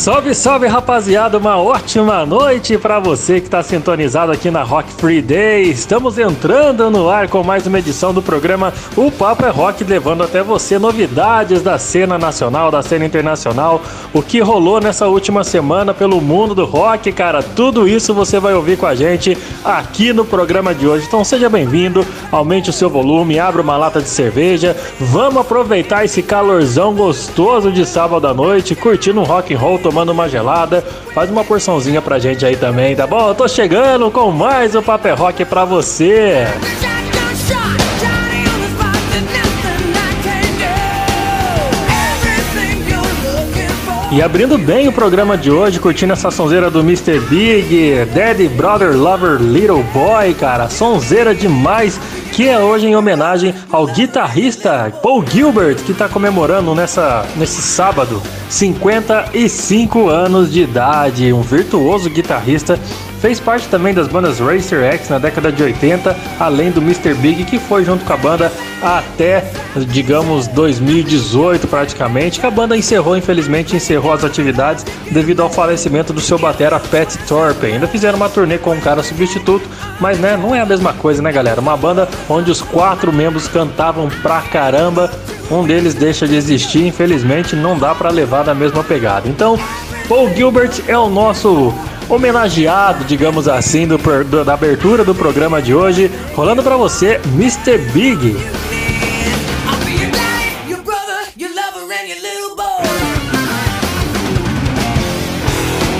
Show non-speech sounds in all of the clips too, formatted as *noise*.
Salve, salve rapaziada, uma ótima noite para você que está sintonizado aqui na Rock Free Day. Estamos entrando no ar com mais uma edição do programa O Papo é Rock, levando até você novidades da cena nacional, da cena internacional, o que rolou nessa última semana pelo mundo do rock, cara. Tudo isso você vai ouvir com a gente aqui no programa de hoje. Então seja bem-vindo, aumente o seu volume, abra uma lata de cerveja, vamos aproveitar esse calorzão gostoso de sábado à noite, curtindo um rock and roll tomando uma gelada. Faz uma porçãozinha pra gente aí também, tá bom? Eu tô chegando com mais o Paper Rock pra você. E abrindo bem o programa de hoje, curtindo essa sonzeira do Mr. Big, Daddy Brother Lover Little Boy, cara, sonzeira demais, que é hoje em homenagem ao guitarrista Paul Gilbert, que está comemorando nessa, nesse sábado 55 anos de idade, um virtuoso guitarrista Fez parte também das bandas Racer X na década de 80, além do Mr. Big, que foi junto com a banda até, digamos, 2018 praticamente, que a banda encerrou, infelizmente, encerrou as atividades devido ao falecimento do seu batera Pat Thorpe. Ainda fizeram uma turnê com um cara substituto, mas né, não é a mesma coisa, né, galera? Uma banda onde os quatro membros cantavam pra caramba, um deles deixa de existir, infelizmente não dá para levar da mesma pegada. Então, Paul Gilbert é o nosso homenageado, digamos assim, do, do, da abertura do programa de hoje, rolando para você Mr. Big.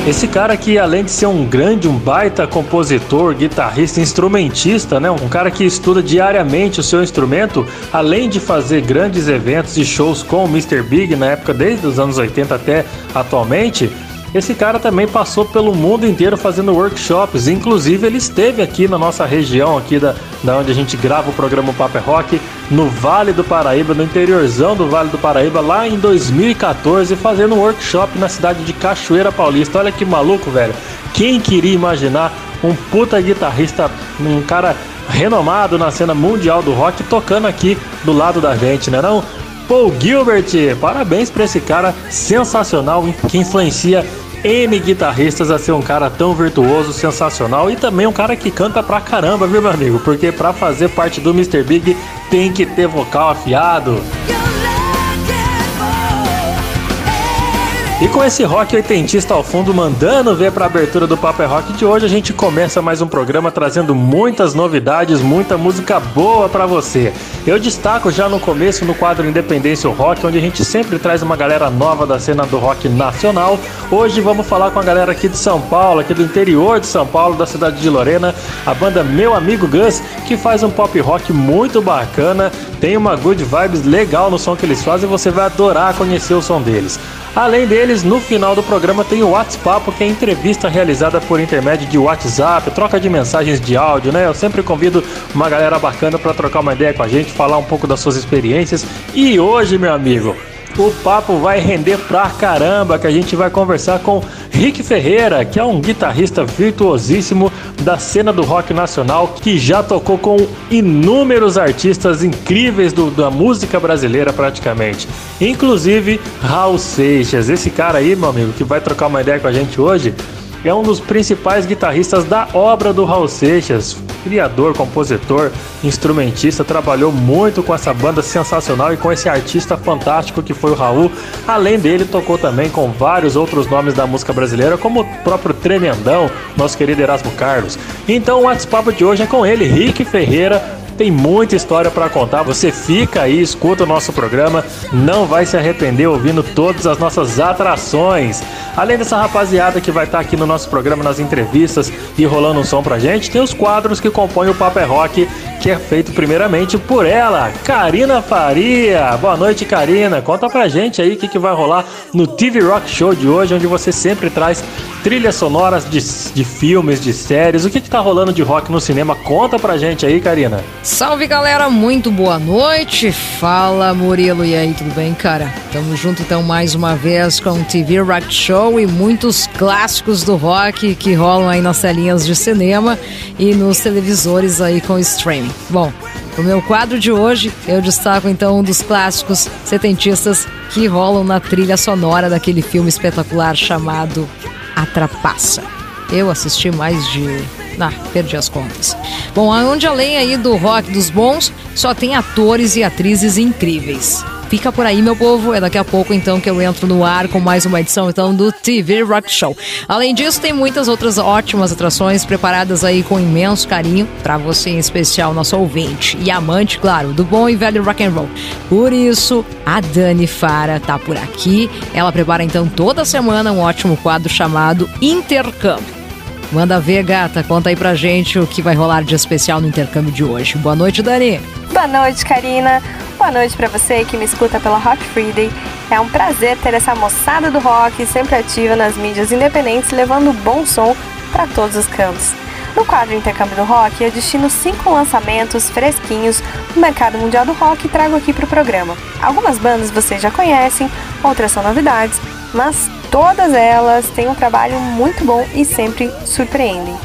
Esse cara que além de ser um grande, um baita compositor, guitarrista, instrumentista, né? Um cara que estuda diariamente o seu instrumento, além de fazer grandes eventos e shows com o Mr. Big na época desde os anos 80 até atualmente, esse cara também passou pelo mundo inteiro fazendo workshops, inclusive ele esteve aqui na nossa região, aqui da, da onde a gente grava o programa Paper Rock, no Vale do Paraíba, no interiorzão do Vale do Paraíba, lá em 2014, fazendo um workshop na cidade de Cachoeira Paulista. Olha que maluco, velho. Quem queria imaginar um puta guitarrista, um cara renomado na cena mundial do rock, tocando aqui do lado da gente, né não? Paul Gilbert, parabéns para esse cara sensacional que influencia N guitarristas a ser um cara tão virtuoso, sensacional e também um cara que canta pra caramba, viu, meu amigo? Porque para fazer parte do Mr. Big tem que ter vocal afiado. E com esse rock oitentista ao fundo mandando ver para a abertura do Paper Rock de hoje, a gente começa mais um programa trazendo muitas novidades, muita música boa para você. Eu destaco já no começo no quadro Independência Rock, onde a gente sempre traz uma galera nova da cena do rock nacional. Hoje vamos falar com a galera aqui de São Paulo, aqui do interior de São Paulo, da cidade de Lorena, a banda Meu Amigo Gus, que faz um pop rock muito bacana, tem uma good vibes legal no som que eles fazem e você vai adorar conhecer o som deles. Além deles, no final do programa tem o WhatsApp, que é entrevista realizada por intermédio de WhatsApp, troca de mensagens de áudio, né? Eu sempre convido uma galera bacana para trocar uma ideia com a gente, falar um pouco das suas experiências. E hoje, meu amigo, o papo vai render pra caramba, que a gente vai conversar com Rick Ferreira, que é um guitarrista virtuosíssimo da cena do rock nacional, que já tocou com inúmeros artistas incríveis do, da música brasileira praticamente. Inclusive Raul Seixas, esse cara aí, meu amigo, que vai trocar uma ideia com a gente hoje, é um dos principais guitarristas da obra do Raul Seixas, criador, compositor, instrumentista, trabalhou muito com essa banda sensacional e com esse artista fantástico que foi o Raul. Além dele, tocou também com vários outros nomes da música brasileira, como o próprio Tremendão, nosso querido Erasmo Carlos. Então o WhatsApp de hoje é com ele, Rick Ferreira, tem muita história para contar. Você fica aí, escuta o nosso programa, não vai se arrepender ouvindo todas as nossas atrações. Além dessa rapaziada que vai estar tá aqui no nosso programa nas entrevistas e rolando um som pra gente, tem os quadros que compõem o Paper é Rock, que é feito primeiramente por ela, Karina Faria. Boa noite, Karina. Conta pra gente aí o que, que vai rolar no TV Rock Show de hoje, onde você sempre traz trilhas sonoras de, de filmes, de séries. O que, que tá rolando de rock no cinema? Conta pra gente aí, Karina. Salve galera, muito boa noite. Fala Murilo, e aí, tudo bem, cara? Tamo junto então mais uma vez com o TV Rock Show e muitos clássicos do rock que rolam aí nas telinhas de cinema e nos televisores aí com streaming. Bom, no meu quadro de hoje, eu destaco então um dos clássicos setentistas que rolam na trilha sonora daquele filme espetacular chamado A Trapaça. Eu assisti mais de ah, perdi as contas. Bom, onde além aí do rock dos bons, só tem atores e atrizes incríveis. Fica por aí, meu povo. É daqui a pouco, então, que eu entro no ar com mais uma edição, então, do TV Rock Show. Além disso, tem muitas outras ótimas atrações preparadas aí com imenso carinho para você, em especial, nosso ouvinte e amante, claro, do bom e velho rock and roll. Por isso, a Dani Fara tá por aqui. Ela prepara, então, toda semana um ótimo quadro chamado Intercâmbio. Manda ver, gata. Conta aí pra gente o que vai rolar de especial no intercâmbio de hoje. Boa noite, Dani. Boa noite, Karina. Boa noite para você que me escuta pela Rock Friday. É um prazer ter essa moçada do rock sempre ativa nas mídias independentes, levando bom som para todos os cantos. No quadro Intercâmbio do Rock, eu destino cinco lançamentos fresquinhos do mercado mundial do rock e trago aqui para o programa. Algumas bandas vocês já conhecem, outras são novidades, mas Todas elas têm um trabalho muito bom e sempre surpreendem.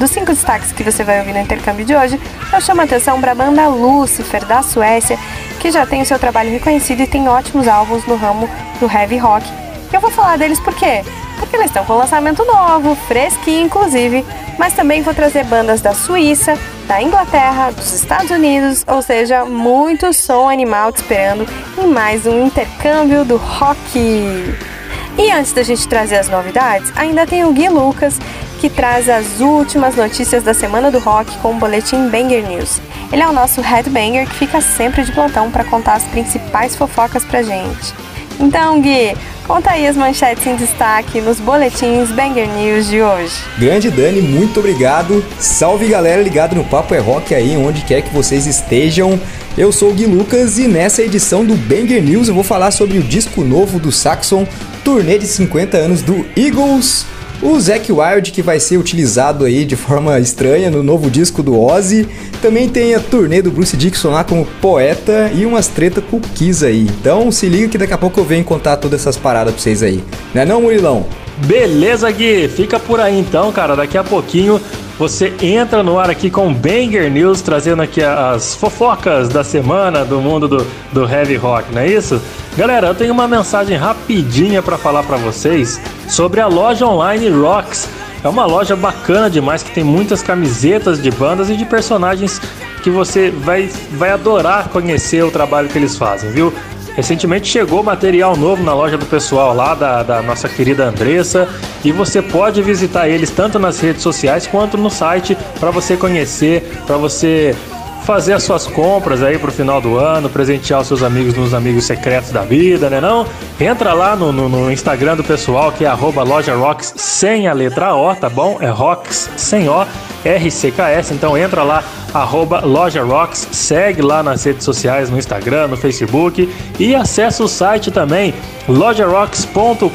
Dos cinco destaques que você vai ouvir no intercâmbio de hoje, eu chamo a atenção para a banda Lucifer, da Suécia, que já tem o seu trabalho reconhecido e tem ótimos álbuns no ramo do heavy rock. Eu vou falar deles por quê? Porque eles estão com lançamento novo, fresquinho inclusive, mas também vou trazer bandas da Suíça, da Inglaterra, dos Estados Unidos, ou seja, muito som animal te esperando em mais um intercâmbio do rock. E antes da gente trazer as novidades, ainda tem o Gui Lucas, que traz as últimas notícias da semana do rock com o boletim Banger News. Ele é o nosso headbanger que fica sempre de plantão para contar as principais fofocas pra gente. Então, Gui, conta aí as manchetes em destaque nos boletins Banger News de hoje. Grande Dani, muito obrigado. Salve galera ligado no Papo é Rock aí, onde quer que vocês estejam. Eu sou o Gui Lucas e nessa edição do Banger News eu vou falar sobre o disco novo do Saxon, turnê de 50 anos do Eagles, o Zack Wild que vai ser utilizado aí de forma estranha no novo disco do Ozzy, também tem a turnê do Bruce Dixon lá como poeta e umas treta com o Kiss aí. Então se liga que daqui a pouco eu venho contar todas essas paradas pra vocês aí. Não é não, Murilão? Beleza, Gui. Fica por aí então, cara. Daqui a pouquinho você entra no ar aqui com Banger News, trazendo aqui as fofocas da semana do mundo do, do heavy rock, não é isso? Galera, eu tenho uma mensagem rapidinha para falar para vocês sobre a loja online Rocks. É uma loja bacana demais que tem muitas camisetas de bandas e de personagens que você vai, vai adorar conhecer o trabalho que eles fazem, viu? Recentemente chegou material novo na loja do pessoal lá, da, da nossa querida Andressa, e você pode visitar eles tanto nas redes sociais quanto no site para você conhecer, para você fazer as suas compras aí pro final do ano, presentear os seus amigos nos amigos secretos da vida, né não? Entra lá no, no, no Instagram do pessoal, que é arroba loja rocks sem a letra O, tá bom? É rocks sem O, RCKS, então entra lá, arroba loja rocks, segue lá nas redes sociais, no Instagram, no Facebook e acessa o site também, lojarocks.com.br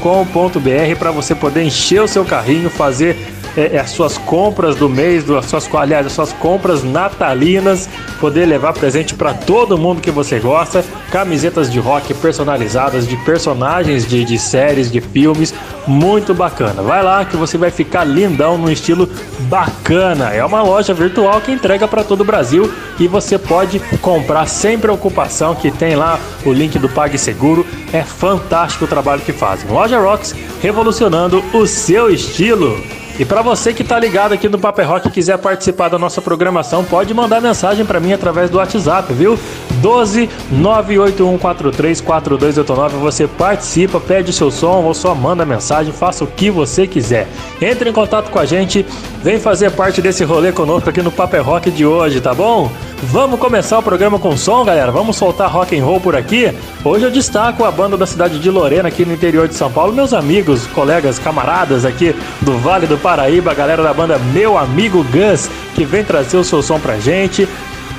para você poder encher o seu carrinho, fazer é, é, as suas compras do mês, as suas, aliás, as suas compras natalinas, poder levar presente para todo mundo que você gosta, camisetas de rock personalizadas de personagens de, de séries, de filmes, muito bacana. Vai lá que você vai ficar lindão no estilo bacana. É uma loja virtual que entrega para todo o Brasil e você pode comprar sem preocupação, que tem lá o link do PagSeguro. É fantástico o trabalho que fazem. Loja Rocks revolucionando o seu estilo. E para você que tá ligado aqui no Paper Rock e quiser participar da nossa programação, pode mandar mensagem para mim através do WhatsApp, viu? 12 981434289. Você participa, pede o seu som ou só manda mensagem, faça o que você quiser. Entre em contato com a gente, vem fazer parte desse rolê conosco aqui no Paper Rock de hoje, tá bom? Vamos começar o programa com som, galera? Vamos soltar rock and roll por aqui? Hoje eu destaco a banda da cidade de Lorena, aqui no interior de São Paulo, meus amigos, colegas, camaradas aqui do Vale do Paraíba, a galera da banda Meu Amigo Gus, que vem trazer o seu som pra gente.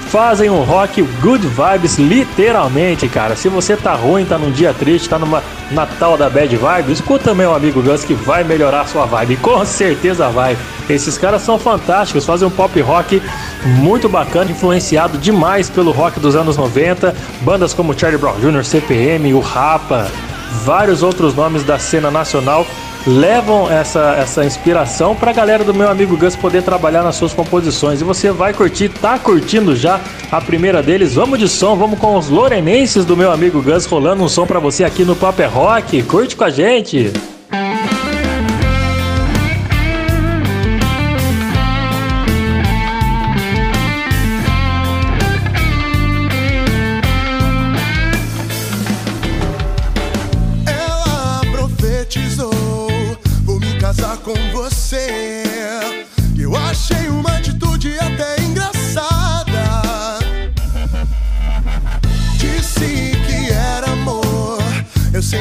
fazem um rock good vibes, literalmente, cara. Se você tá ruim, tá num dia triste, tá numa Natal da bad vibe, escuta meu amigo Gus que vai melhorar sua vibe. Com certeza vai. Esses caras são fantásticos, fazem um pop rock muito bacana, influenciado demais pelo rock dos anos 90. Bandas como Charlie Brown Jr., CPM, o Rapa, vários outros nomes da cena nacional levam essa, essa inspiração para a galera do meu amigo Gus poder trabalhar nas suas composições. E você vai curtir, tá curtindo já a primeira deles. Vamos de som, vamos com os lorenenses do meu amigo Gus rolando um som para você aqui no Paper é Rock. Curte com a gente!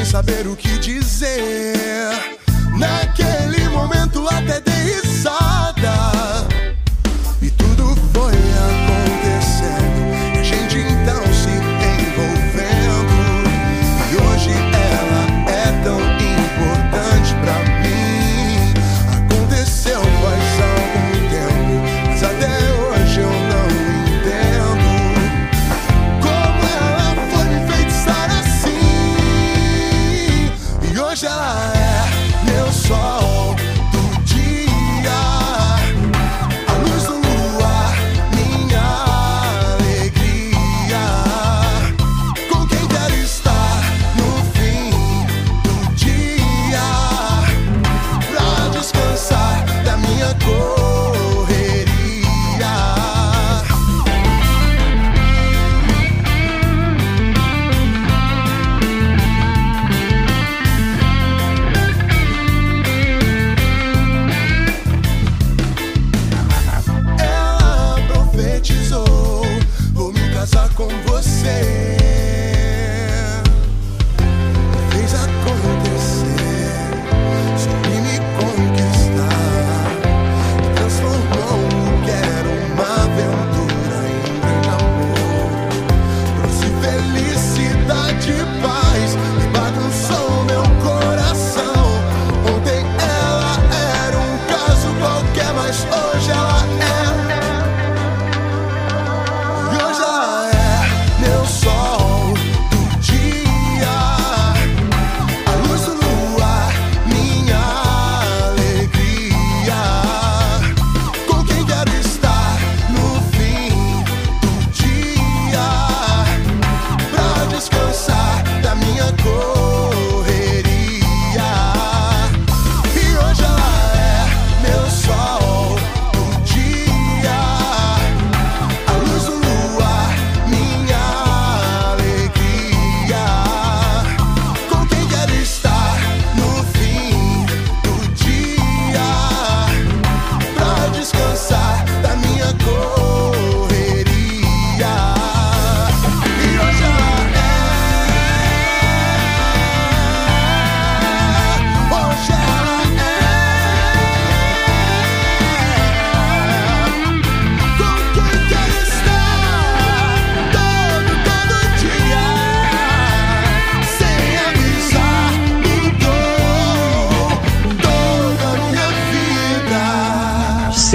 Saber o que dizer. Naquele momento até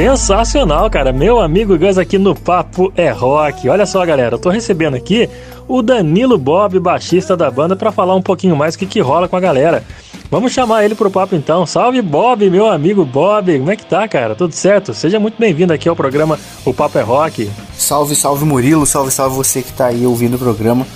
Sensacional, cara. Meu amigo Gus aqui no Papo é Rock. Olha só, galera, eu tô recebendo aqui o Danilo Bob, baixista da banda, pra falar um pouquinho mais o que, que rola com a galera. Vamos chamar ele pro papo então. Salve Bob, meu amigo Bob. Como é que tá, cara? Tudo certo? Seja muito bem-vindo aqui ao programa O Papo é Rock. Salve, salve Murilo, salve, salve você que tá aí ouvindo o programa.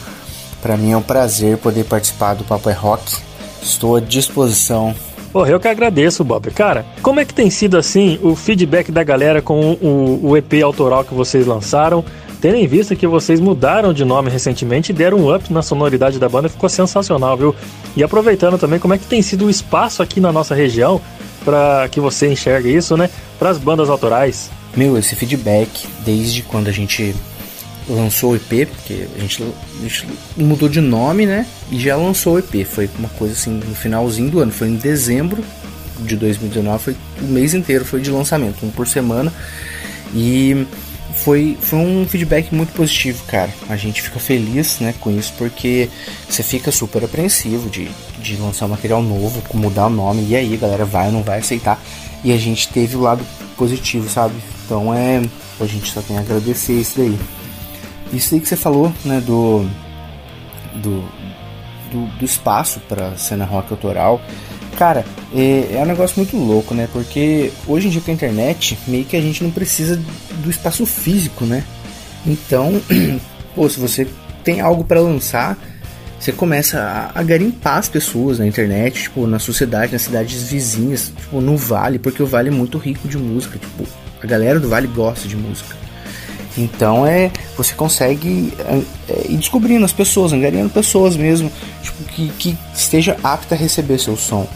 Pra mim é um prazer poder participar do Papo é Rock. Estou à disposição. Porra, eu que agradeço, Bob. Cara, como é que tem sido assim o feedback da galera com o, o EP autoral que vocês lançaram? Tendo em vista que vocês mudaram de nome recentemente e deram um up na sonoridade da banda, ficou sensacional, viu? E aproveitando também, como é que tem sido o espaço aqui na nossa região para que você enxergue isso, né? Para as bandas autorais. Meu, esse feedback, desde quando a gente lançou o EP, porque a gente, a gente mudou de nome, né? E já lançou o EP. Foi uma coisa assim, no finalzinho do ano. Foi em dezembro de 2019, foi o mês inteiro foi de lançamento, um por semana. E foi, foi um feedback muito positivo, cara. A gente fica feliz né, com isso porque você fica super apreensivo de, de lançar um material novo, mudar o nome, e aí galera vai ou não vai aceitar. E a gente teve o lado positivo, sabe? Então é. A gente só tem a agradecer isso daí. Isso aí que você falou, né, do. do, do, do espaço para cena rock autoral. Cara, é, é um negócio muito louco, né? Porque hoje em dia com a internet, meio que a gente não precisa do espaço físico, né? Então, *clears throat* pô, se você tem algo para lançar, você começa a, a, garimpar as pessoas na internet, tipo, na sociedade, nas cidades vizinhas, tipo, no Vale, porque o Vale é muito rico de música, tipo, a galera do Vale gosta de música. Então é, você consegue é, é, ir descobrindo as pessoas, angariando pessoas mesmo, tipo, que, que esteja apta a receber seu som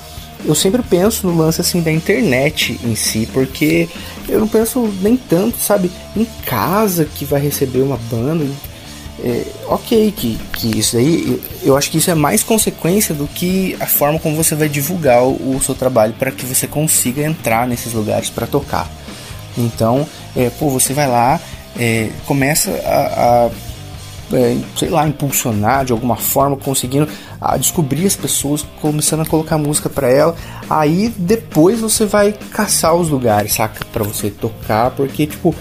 eu sempre penso no lance assim da internet em si, porque eu não penso nem tanto, sabe, em casa que vai receber uma banda. É, ok, que, que isso aí, eu acho que isso é mais consequência do que a forma como você vai divulgar o, o seu trabalho para que você consiga entrar nesses lugares para tocar. Então, é, pô, você vai lá, é, começa a, a é, sei lá, impulsionar de alguma forma, conseguindo a descobrir as pessoas, começando a colocar música para ela. Aí depois você vai caçar os lugares, saca? Para você tocar, porque tipo,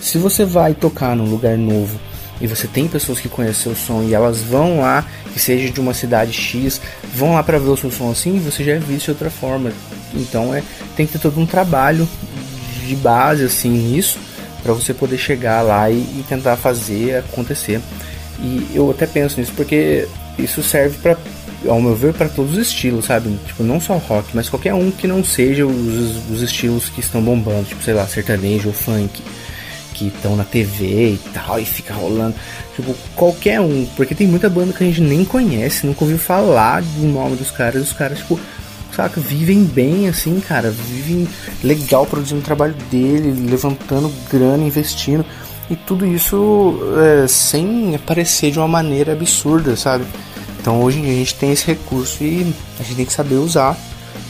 se você vai tocar num lugar novo e você tem pessoas que conhecem o som e elas vão lá, que seja de uma cidade X, vão lá para ver o seu som assim, você já é visto de outra forma. Então é, tem que ter todo um trabalho de base assim nisso para você poder chegar lá e, e tentar fazer acontecer. E eu até penso nisso porque isso serve para ao meu ver para todos os estilos, sabe? Tipo, não só rock, mas qualquer um que não seja os, os estilos que estão bombando, tipo, sei lá, sertanejo ou funk, que estão na TV e tal, e fica rolando. Tipo, qualquer um, porque tem muita banda que a gente nem conhece, nunca ouviu falar do nome dos caras, os caras, tipo, saca, vivem bem assim, cara, vivem legal produzindo o trabalho dele, levantando grana, investindo. E tudo isso é, sem aparecer de uma maneira absurda, sabe? Então hoje em dia a gente tem esse recurso e a gente tem que saber usar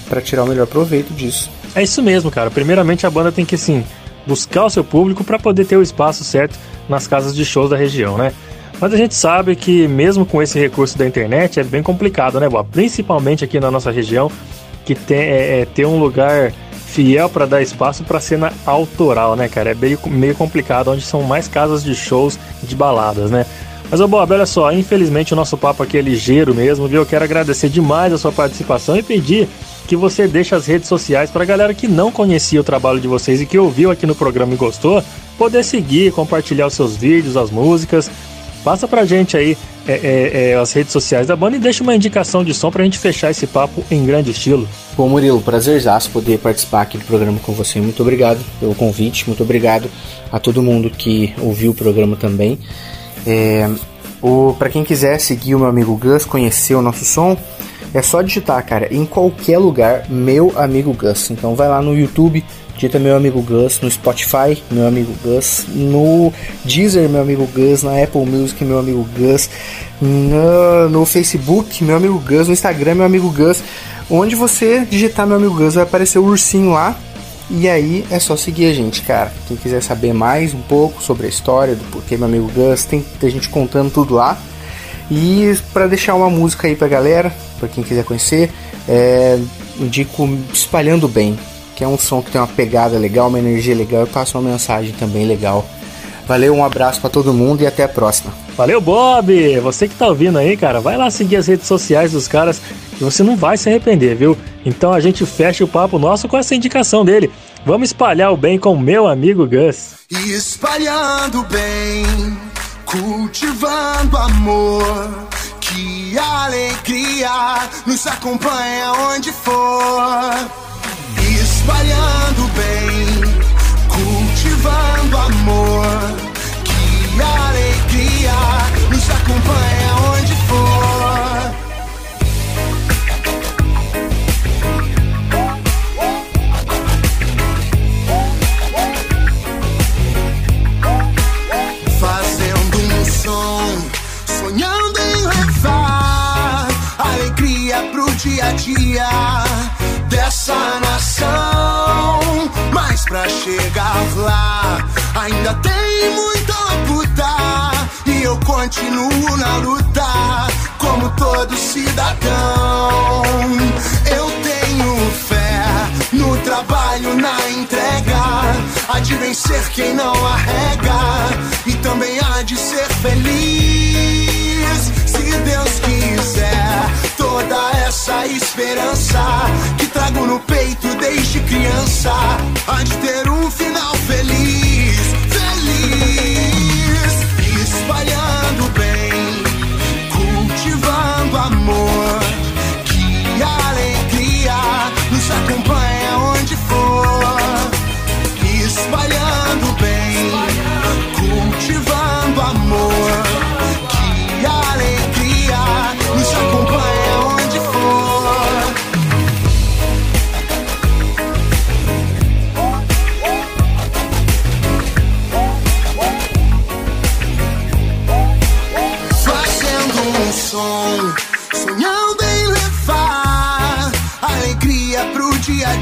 para tirar o melhor proveito disso. É isso mesmo, cara. Primeiramente a banda tem que sim buscar o seu público para poder ter o espaço certo nas casas de shows da região, né? Mas a gente sabe que mesmo com esse recurso da internet é bem complicado, né, Bob? Principalmente aqui na nossa região, que tem é, é ter um lugar fiel para dar espaço para cena autoral, né, cara? É meio, meio complicado, onde são mais casas de shows de baladas, né? Mas, ô Bob, olha só, infelizmente o nosso papo aqui é ligeiro mesmo, viu? Eu quero agradecer demais a sua participação e pedir que você deixe as redes sociais para a galera que não conhecia o trabalho de vocês e que ouviu aqui no programa e gostou, poder seguir, compartilhar os seus vídeos, as músicas. Passa pra gente aí é, é, é, as redes sociais da banda e deixa uma indicação de som pra gente fechar esse papo em grande estilo. Bom, Murilo, prazerzaço poder participar aqui do programa com você. Muito obrigado pelo convite, muito obrigado a todo mundo que ouviu o programa também. É, para quem quiser seguir o meu amigo Gus, conhecer o nosso som, é só digitar, cara, em qualquer lugar, meu amigo Gus. Então vai lá no YouTube, digita meu amigo Gus, no Spotify, meu amigo Gus, no Deezer, meu amigo Gus, na Apple Music, meu amigo Gus, no, no Facebook, meu amigo Gus, no Instagram, meu amigo Gus. Onde você digitar meu amigo Gus, vai aparecer o ursinho lá. E aí é só seguir a gente, cara. Quem quiser saber mais um pouco sobre a história do porquê meu amigo Gus, tem a gente contando tudo lá. E para deixar uma música aí pra galera, para quem quiser conhecer, é, indico Espalhando Bem, que é um som que tem uma pegada legal, uma energia legal e passa uma mensagem também legal. Valeu, um abraço para todo mundo e até a próxima. Valeu, Bob! Você que tá ouvindo aí, cara, vai lá seguir as redes sociais dos caras e você não vai se arrepender, viu? Então a gente fecha o papo nosso com essa indicação dele. Vamos espalhar o bem com meu amigo Gus. E espalhando bem, cultivando amor, que alegria nos acompanha onde for. Espalhando bem, cultivando amor, que alegria nos acompanha onde for. fazendo um som, sonhando em levar alegria pro dia a dia dessa nação. Pra chegar lá, Ainda tem muita luta e eu continuo na luta, como todo cidadão. Eu tenho fé no trabalho, na entrega, há de vencer quem não arrega e também há de ser feliz. Deus quiser, toda essa esperança que trago no peito desde criança há de ter um final feliz, feliz, espalhando bem, cultivando amor,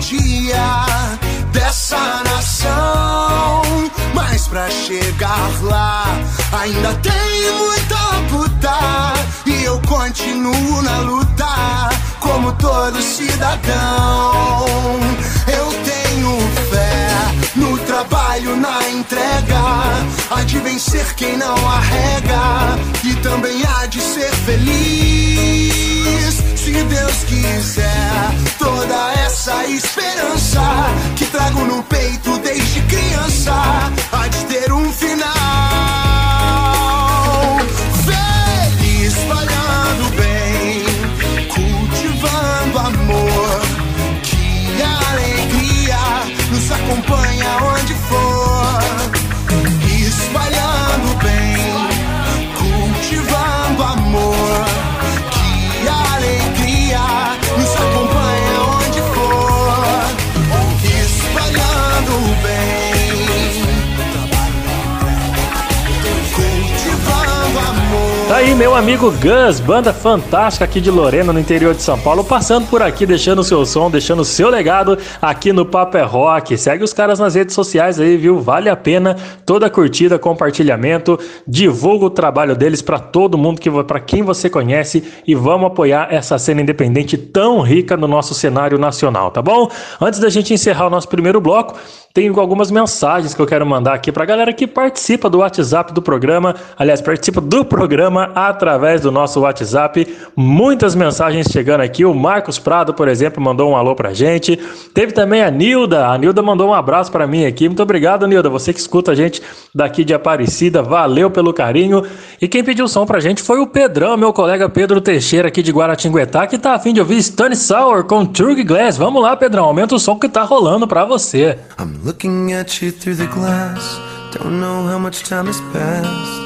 dia dessa nação. Mas pra chegar lá, ainda tem muita luta e eu continuo na luta, como todo cidadão. Eu no trabalho, na entrega, há de vencer quem não arrega e também há de ser feliz. Se Deus quiser, toda essa esperança que trago no peito desde criança aí, meu amigo Gus, banda fantástica aqui de Lorena, no interior de São Paulo, passando por aqui, deixando o seu som, deixando o seu legado aqui no Papo é Rock. Segue os caras nas redes sociais aí, viu? Vale a pena toda curtida, compartilhamento, divulga o trabalho deles pra todo mundo, que para quem você conhece e vamos apoiar essa cena independente tão rica no nosso cenário nacional, tá bom? Antes da gente encerrar o nosso primeiro bloco, tenho algumas mensagens que eu quero mandar aqui pra galera que participa do WhatsApp do programa, aliás, participa do programa através do nosso WhatsApp. Muitas mensagens chegando aqui. O Marcos Prado, por exemplo, mandou um alô pra gente. Teve também a Nilda. A Nilda mandou um abraço pra mim aqui. Muito obrigado, Nilda. Você que escuta a gente daqui de Aparecida. Valeu pelo carinho. E quem pediu som pra gente foi o Pedrão, meu colega Pedro Teixeira aqui de Guaratinguetá, que tá afim de ouvir Stone Sour com Turg Glass. Vamos lá, Pedrão. Aumenta o som que tá rolando pra você. I'm looking at you through the glass. Don't know how much time has passed.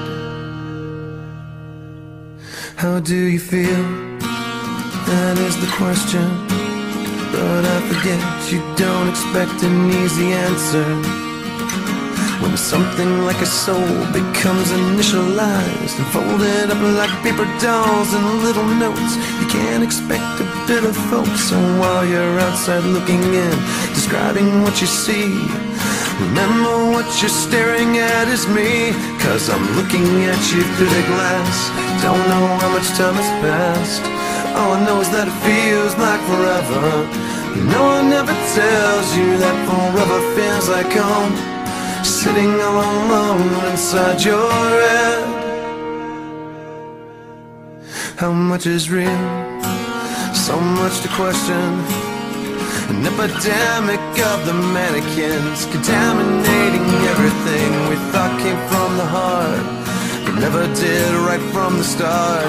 How do you feel? That is the question. But I forget you don't expect an easy answer. When something like a soul becomes initialized and folded up like paper dolls and little notes, you can't expect a bit of hope. So while you're outside looking in, describing what you see, remember what you're staring at is me. Cause I'm looking at you through the glass. Don't know how much time has passed. All I know is that it feels like forever. No one ever tells you that forever feels like home. Sitting all alone inside your head. How much is real? So much to question. An epidemic of the mannequins contaminating everything we thought came from the heart. But never did right from the start.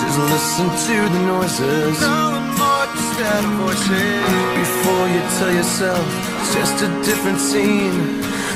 Just listen to the noises. Before you tell yourself it's just a different scene.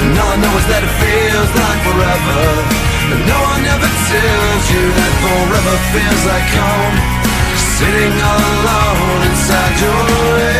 And all I know is that it feels like forever. And no one ever tells you that forever feels like home. Sitting all alone inside your head.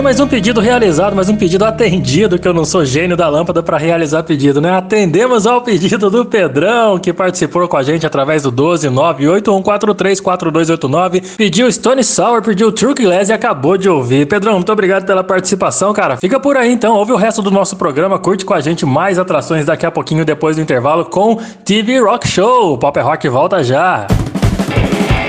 aí mais um pedido realizado, mais um pedido atendido, que eu não sou gênio da lâmpada para realizar pedido, né? Atendemos ao pedido do Pedrão, que participou com a gente através do 12981434289, pediu Stone Sour, pediu Truck Glass e acabou de ouvir. Pedrão, muito obrigado pela participação, cara. Fica por aí então, ouve o resto do nosso programa, curte com a gente mais atrações daqui a pouquinho depois do intervalo com TV Rock Show. Pop Rock volta já.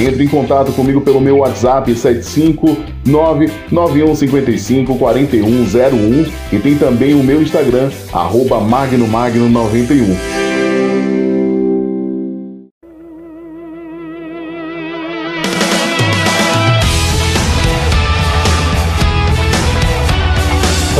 Entre em contato comigo pelo meu WhatsApp 75991554101 e tem também o meu Instagram, arroba magnomagno91.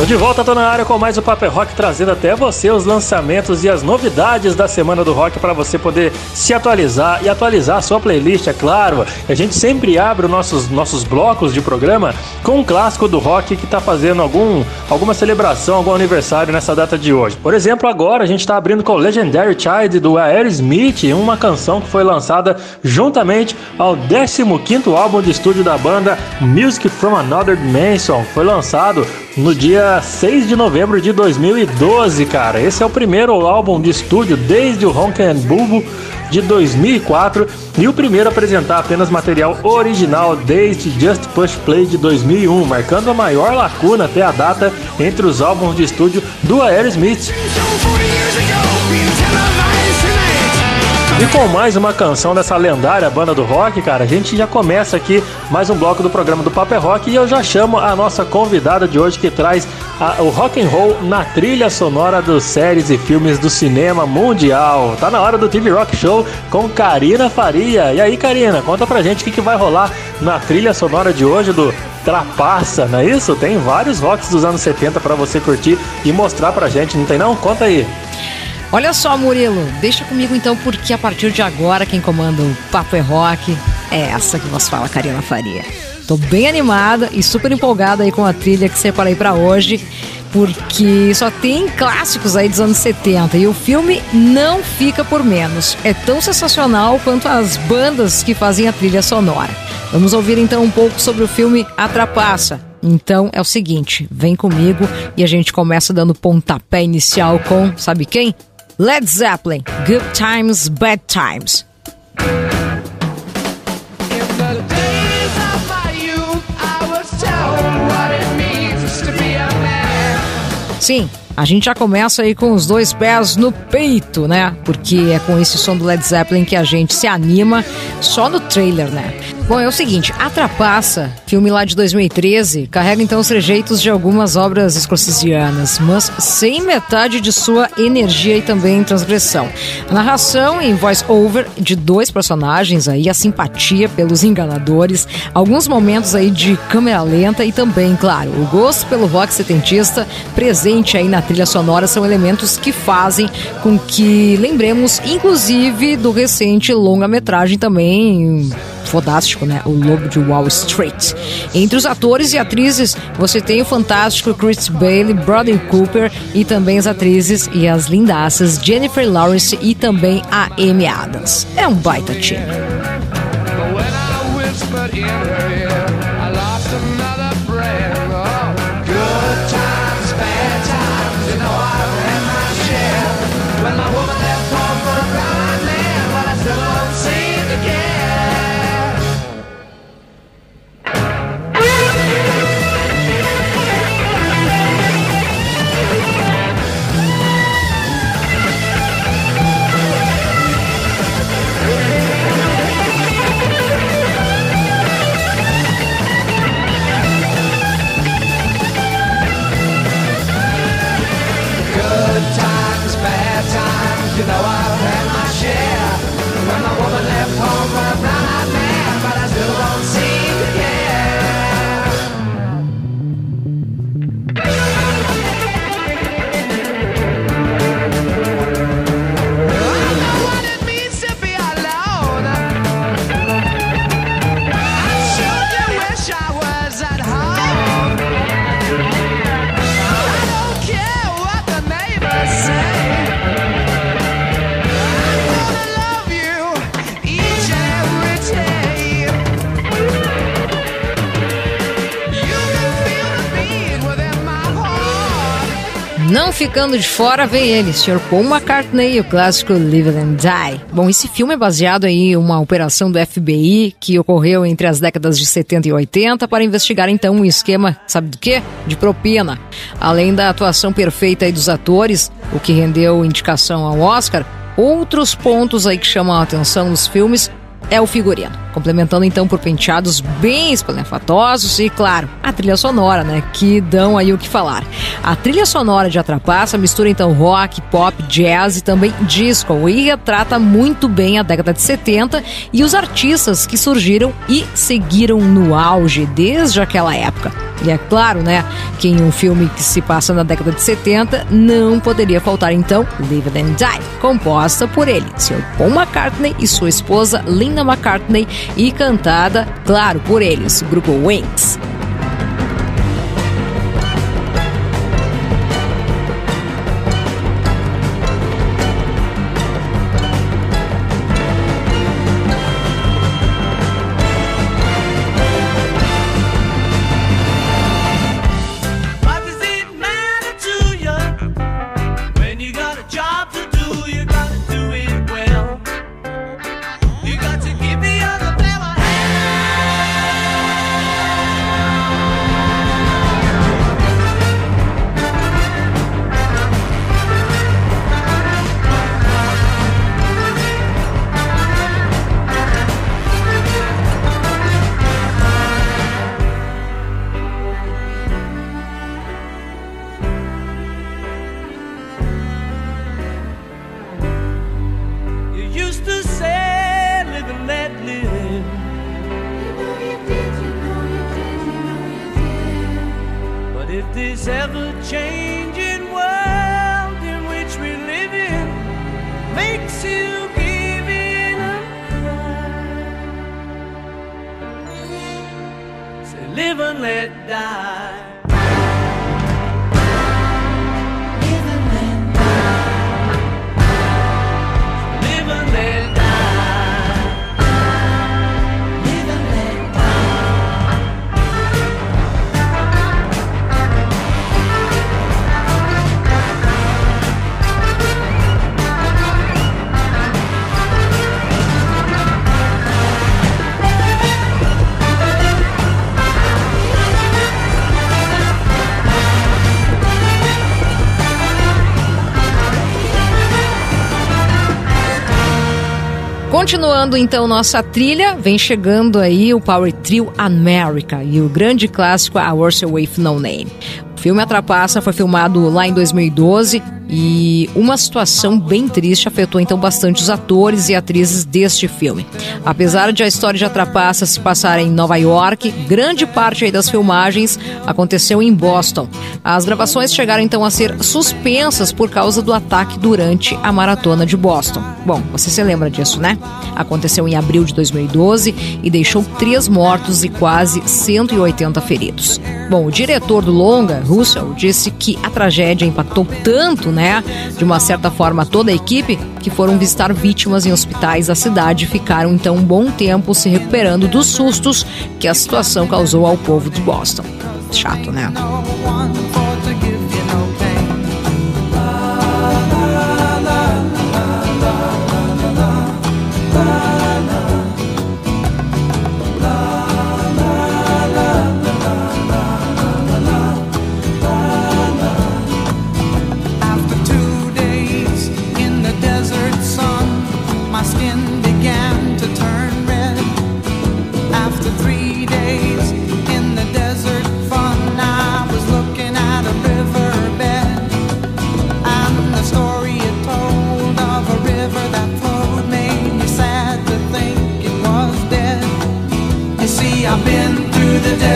Tô de volta, tô na área com mais o Paper Rock, trazendo até você os lançamentos e as novidades da semana do rock para você poder se atualizar e atualizar a sua playlist, é claro. A gente sempre abre os nossos, nossos blocos de programa com um clássico do rock que tá fazendo algum, alguma celebração, algum aniversário nessa data de hoje. Por exemplo, agora a gente tá abrindo com Legendary Child do Aerosmith, uma canção que foi lançada juntamente ao 15º álbum de estúdio da banda Music from Another Dimension. Foi lançado no dia 6 de novembro de 2012, cara. Esse é o primeiro álbum de estúdio desde o Honk and Bulbo de 2004 e o primeiro a apresentar apenas material original desde Just Push Play de 2001, marcando a maior lacuna até a data entre os álbuns de estúdio do Aerosmith. E com mais uma canção dessa lendária banda do rock, cara, a gente já começa aqui mais um bloco do programa do Paper Rock e eu já chamo a nossa convidada de hoje que traz a, o rock and roll na trilha sonora dos séries e filmes do cinema mundial. Tá na hora do TV Rock Show com Karina Faria. E aí, Karina, conta pra gente o que, que vai rolar na trilha sonora de hoje do Trapaça, não é isso? Tem vários rocks dos anos 70 para você curtir e mostrar pra gente, não tem não? Conta aí. Olha só, Murilo, deixa comigo então, porque a partir de agora quem comanda o Papo é Rock é essa que vos fala, Karina Faria. Tô bem animada e super empolgada aí com a trilha que separei para hoje, porque só tem clássicos aí dos anos 70 e o filme não fica por menos. É tão sensacional quanto as bandas que fazem a trilha sonora. Vamos ouvir então um pouco sobre o filme A Trapaça. Então é o seguinte, vem comigo e a gente começa dando pontapé inicial com, sabe quem? Led Zeppelin, Good Times, Bad Times. Sim, a gente já começa aí com os dois pés no peito, né? Porque é com esse som do Led Zeppelin que a gente se anima só no trailer, né? Bom, é o seguinte, A Trapaça, filme lá de 2013, carrega então os trejeitos de algumas obras escocesianas, mas sem metade de sua energia e também transgressão. A narração em voice-over de dois personagens aí, a simpatia pelos enganadores, alguns momentos aí de câmera lenta e também, claro, o gosto pelo rock setentista presente aí na trilha sonora são elementos que fazem com que lembremos, inclusive, do recente longa-metragem também fodástico, né? O Lobo de Wall Street. Entre os atores e atrizes, você tem o fantástico Chris Bailey, Bradley Cooper e também as atrizes e as lindaças Jennifer Lawrence e também a Amy Adams. É um baita time. Ficando de fora, vem ele, Sr. Paul McCartney o clássico Live and Die. Bom, esse filme é baseado em uma operação do FBI que ocorreu entre as décadas de 70 e 80 para investigar então um esquema, sabe do quê? De propina. Além da atuação perfeita dos atores, o que rendeu indicação ao Oscar, outros pontos aí que chamam a atenção nos filmes é o figurino, complementando então por penteados bem espalhafatosos e, claro, a trilha sonora, né, que dão aí o que falar. A trilha sonora de Atrapaça mistura então rock, pop, jazz e também disco e retrata muito bem a década de 70 e os artistas que surgiram e seguiram no auge desde aquela época. E é claro, né, que em um filme que se passa na década de 70, não poderia faltar então Live and Die, composta por ele, Sr. Paul McCartney e sua esposa Linda McCartney e cantada, claro, por eles, o grupo Wings. Continuando então nossa trilha, vem chegando aí o Power Trio America e o grande clássico A Worse With No Name. O filme A Trapaça foi filmado lá em 2012 e uma situação bem triste afetou então bastante os atores e atrizes deste filme. Apesar de a história de Atrapaça se passar em Nova York, grande parte das filmagens aconteceu em Boston. As gravações chegaram então a ser suspensas por causa do ataque durante a maratona de Boston. Bom, você se lembra disso, né? Aconteceu em abril de 2012 e deixou três mortos e quase 180 feridos. Bom, o diretor do longa, Russell, disse que a tragédia impactou tanto, né? Né, de uma certa forma, toda a equipe, que foram visitar vítimas em hospitais da cidade ficaram então um bom tempo se recuperando dos sustos que a situação causou ao povo de Boston. Chato, né?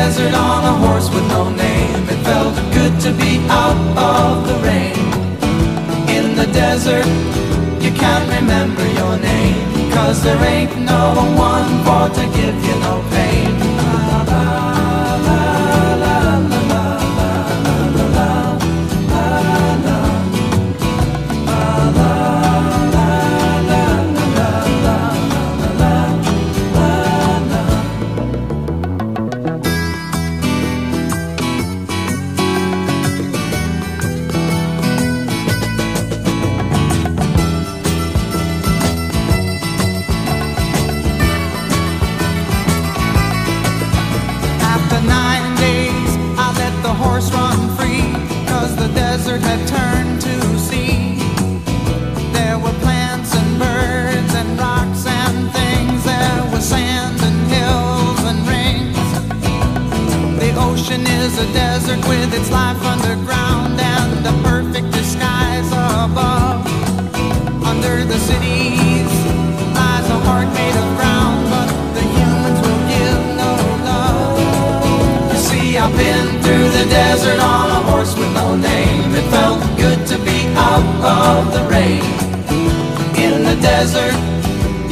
desert on a horse with no name. It felt good to be out of the rain. In the desert, you can't remember your name. Cause there ain't no one for to give you no pain. In the desert,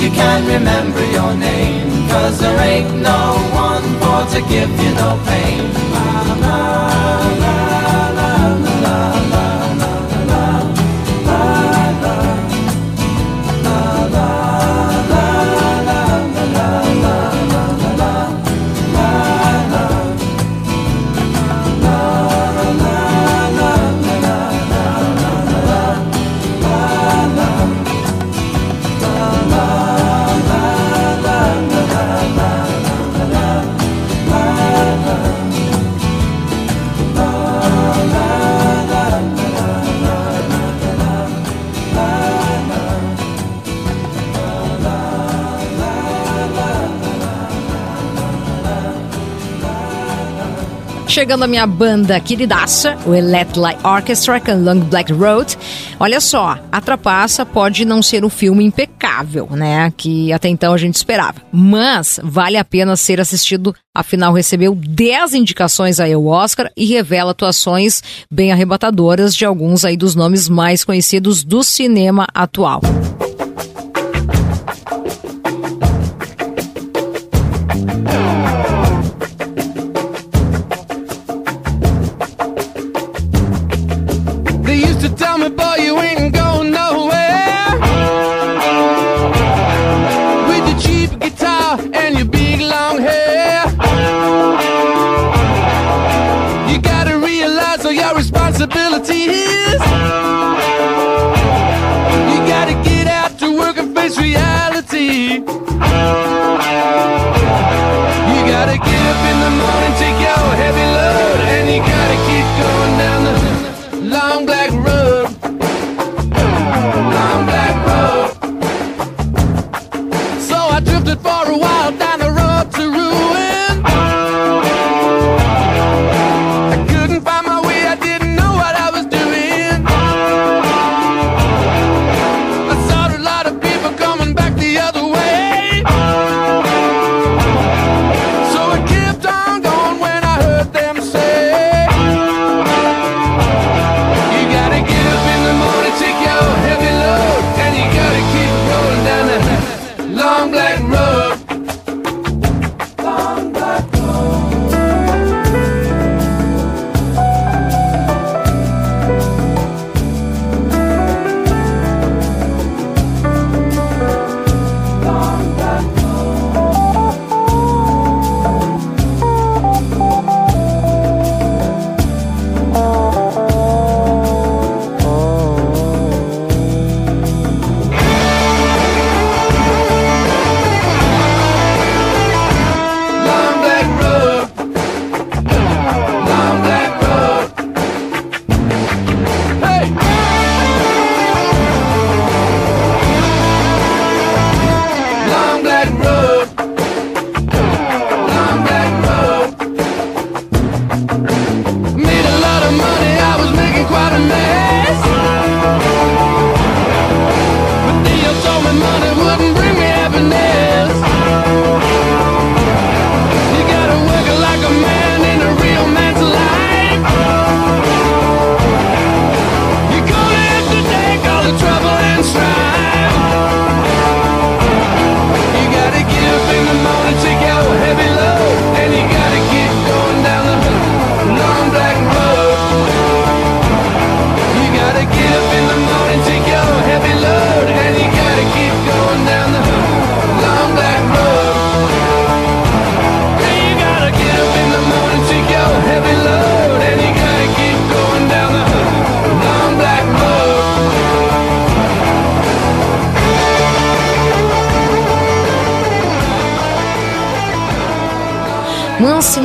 you can't remember your name, cause there ain't no one for to give you no pain. Chegando a minha banda queridaça, o Electric Orchestra com Long Black Road. Olha só, a Trapaça pode não ser um filme impecável, né? Que até então a gente esperava. Mas vale a pena ser assistido, afinal recebeu 10 indicações aí ao Oscar e revela atuações bem arrebatadoras de alguns aí dos nomes mais conhecidos do cinema atual.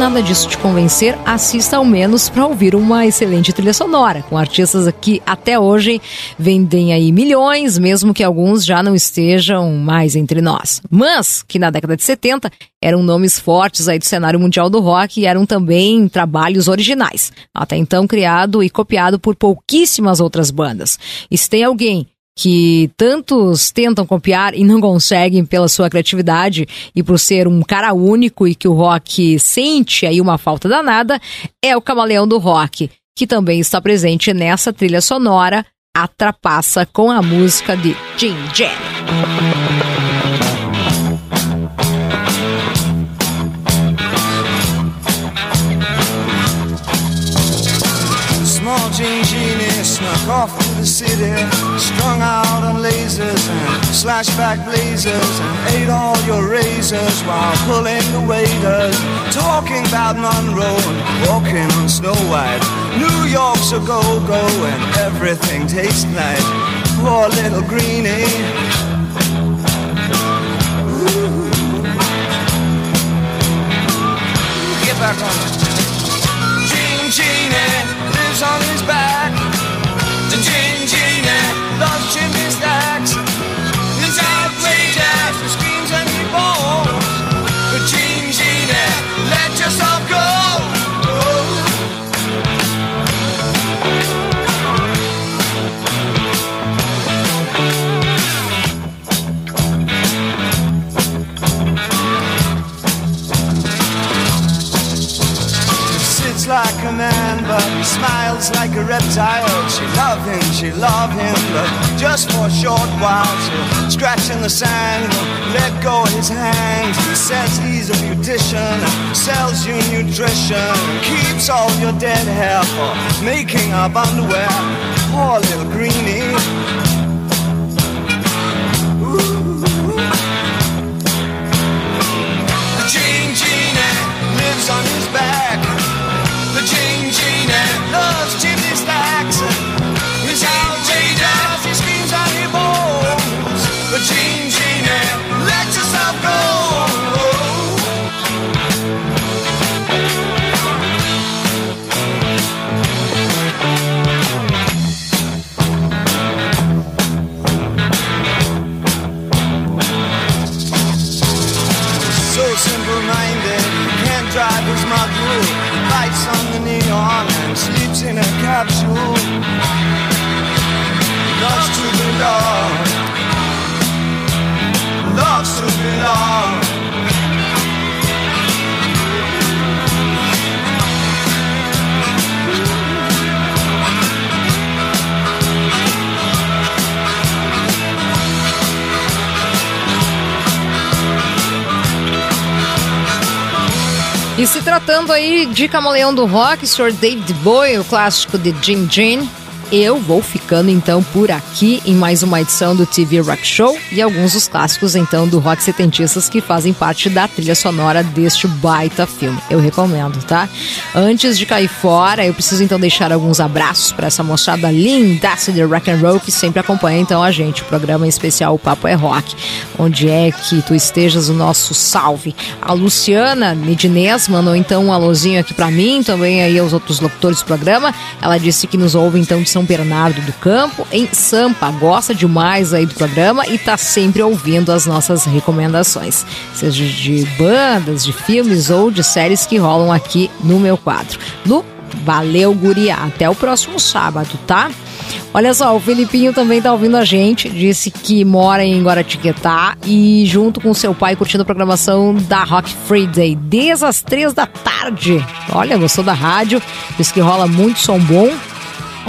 Nada disso te convencer, assista ao menos para ouvir uma excelente trilha sonora, com artistas que até hoje vendem aí milhões, mesmo que alguns já não estejam mais entre nós. Mas que na década de 70 eram nomes fortes aí do cenário mundial do rock e eram também trabalhos originais, até então criado e copiado por pouquíssimas outras bandas. E se tem alguém que tantos tentam copiar e não conseguem pela sua criatividade e por ser um cara único e que o rock sente aí uma falta danada, é o Camaleão do Rock, que também está presente nessa trilha sonora a Trapaça com a música de Jim. Small City, strung out on lasers and slashback blazers, and ate all your razors while pulling the waiters, talking about Monroe and walking on Snow White. New York's a go-go and everything tastes nice. poor little greenie. Back on. Jean Genie lives on his back. The Jean Genie loves like a man, but he smiles like a reptile. She love him, she love him, but just for a short while. She'll scratch in the sand, let go of his hand. He says he's a beautician, sells you nutrition, keeps all your dead hair for making up underwear. Poor little greenie. The Jean lives on his back loves chimney Stacks. His out Jane he screams out he. But Jean Jean let yourself go. So simple-minded, can't drive his mud through. Lights on the neon and sleeps in a capsule. Loves to belong. Loves to belong. E se tratando aí de Camaleão do Rock, Sr. David Bowie, o clássico de Jim Jean, eu vou ficando então por aqui em mais uma edição do TV Rock Show e alguns dos clássicos então do rock setentistas que fazem parte da trilha sonora deste baita filme. Eu recomendo, tá? Antes de cair fora, eu preciso então deixar alguns abraços para essa moçada lindaça de rock and roll que sempre acompanha então a gente, o programa especial o Papo é Rock. Onde é que tu estejas o nosso salve. A Luciana Medinez mandou então um alôzinho aqui para mim, também aí aos outros locutores do programa. Ela disse que nos ouve então de São Bernardo do Campo, em Sampa. Gosta demais aí do programa e tá sempre ouvindo as nossas recomendações, seja de bandas, de filmes ou de séries que rolam aqui no meu quadro. Lu, valeu, guria. Até o próximo sábado, tá? Olha só, o Felipinho também tá ouvindo a gente, disse que mora em Guaratinguetá e junto com seu pai curtindo a programação da Rock Free Day desde as três da tarde. Olha, gostou da rádio, disse que rola muito som bom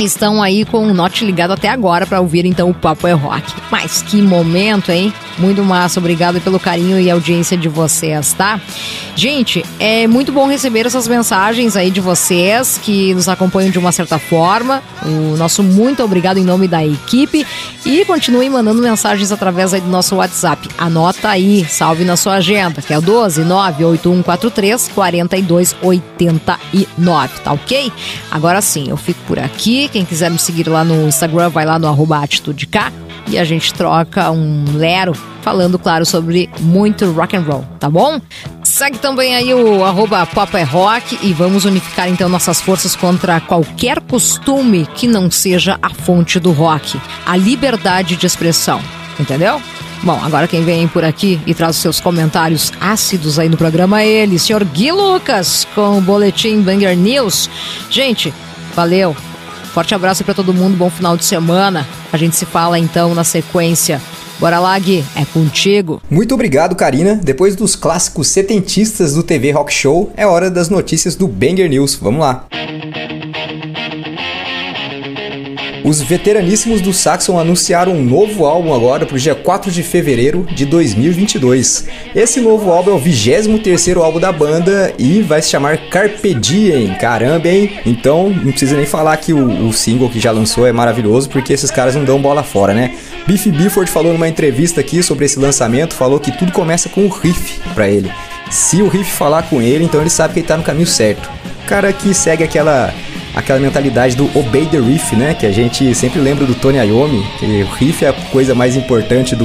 estão aí com o note ligado até agora para ouvir então o Papo é Rock. Mas que momento, hein? Muito massa, obrigado pelo carinho e audiência de vocês, tá? Gente, é muito bom receber essas mensagens aí de vocês que nos acompanham de uma certa forma. O nosso muito obrigado em nome da equipe e continuem mandando mensagens através aí do nosso WhatsApp. Anota aí, salve na sua agenda, que é o 12 98143 4289, tá ok? Agora sim, eu fico por aqui. Quem quiser me seguir lá no Instagram, vai lá no arroba atitude e a gente troca um lero falando, claro, sobre muito rock and roll, tá bom? Segue também aí o arroba é Rock e vamos unificar então nossas forças contra qualquer costume que não seja a fonte do rock, a liberdade de expressão, entendeu? Bom, agora quem vem por aqui e traz os seus comentários ácidos aí no programa é ele, senhor Gui Lucas, com o boletim Banger News. Gente, valeu, Forte abraço para todo mundo, bom final de semana. A gente se fala então na sequência. Bora lá, Gui, é contigo. Muito obrigado, Karina. Depois dos clássicos setentistas do TV Rock Show, é hora das notícias do Banger News. Vamos lá. Os veteraníssimos do Saxon anunciaram um novo álbum agora para o dia 4 de fevereiro de 2022. Esse novo álbum é o 23 álbum da banda e vai se chamar Carpe Diem. Caramba, hein? Então não precisa nem falar que o, o single que já lançou é maravilhoso, porque esses caras não dão bola fora, né? Biff Bifford falou numa entrevista aqui sobre esse lançamento, falou que tudo começa com um riff para ele. Se o riff falar com ele, então ele sabe que ele tá no caminho certo. O cara que segue aquela aquela mentalidade do obey the riff, né? Que a gente sempre lembra do Tony Iommi, que o riff é a coisa mais importante de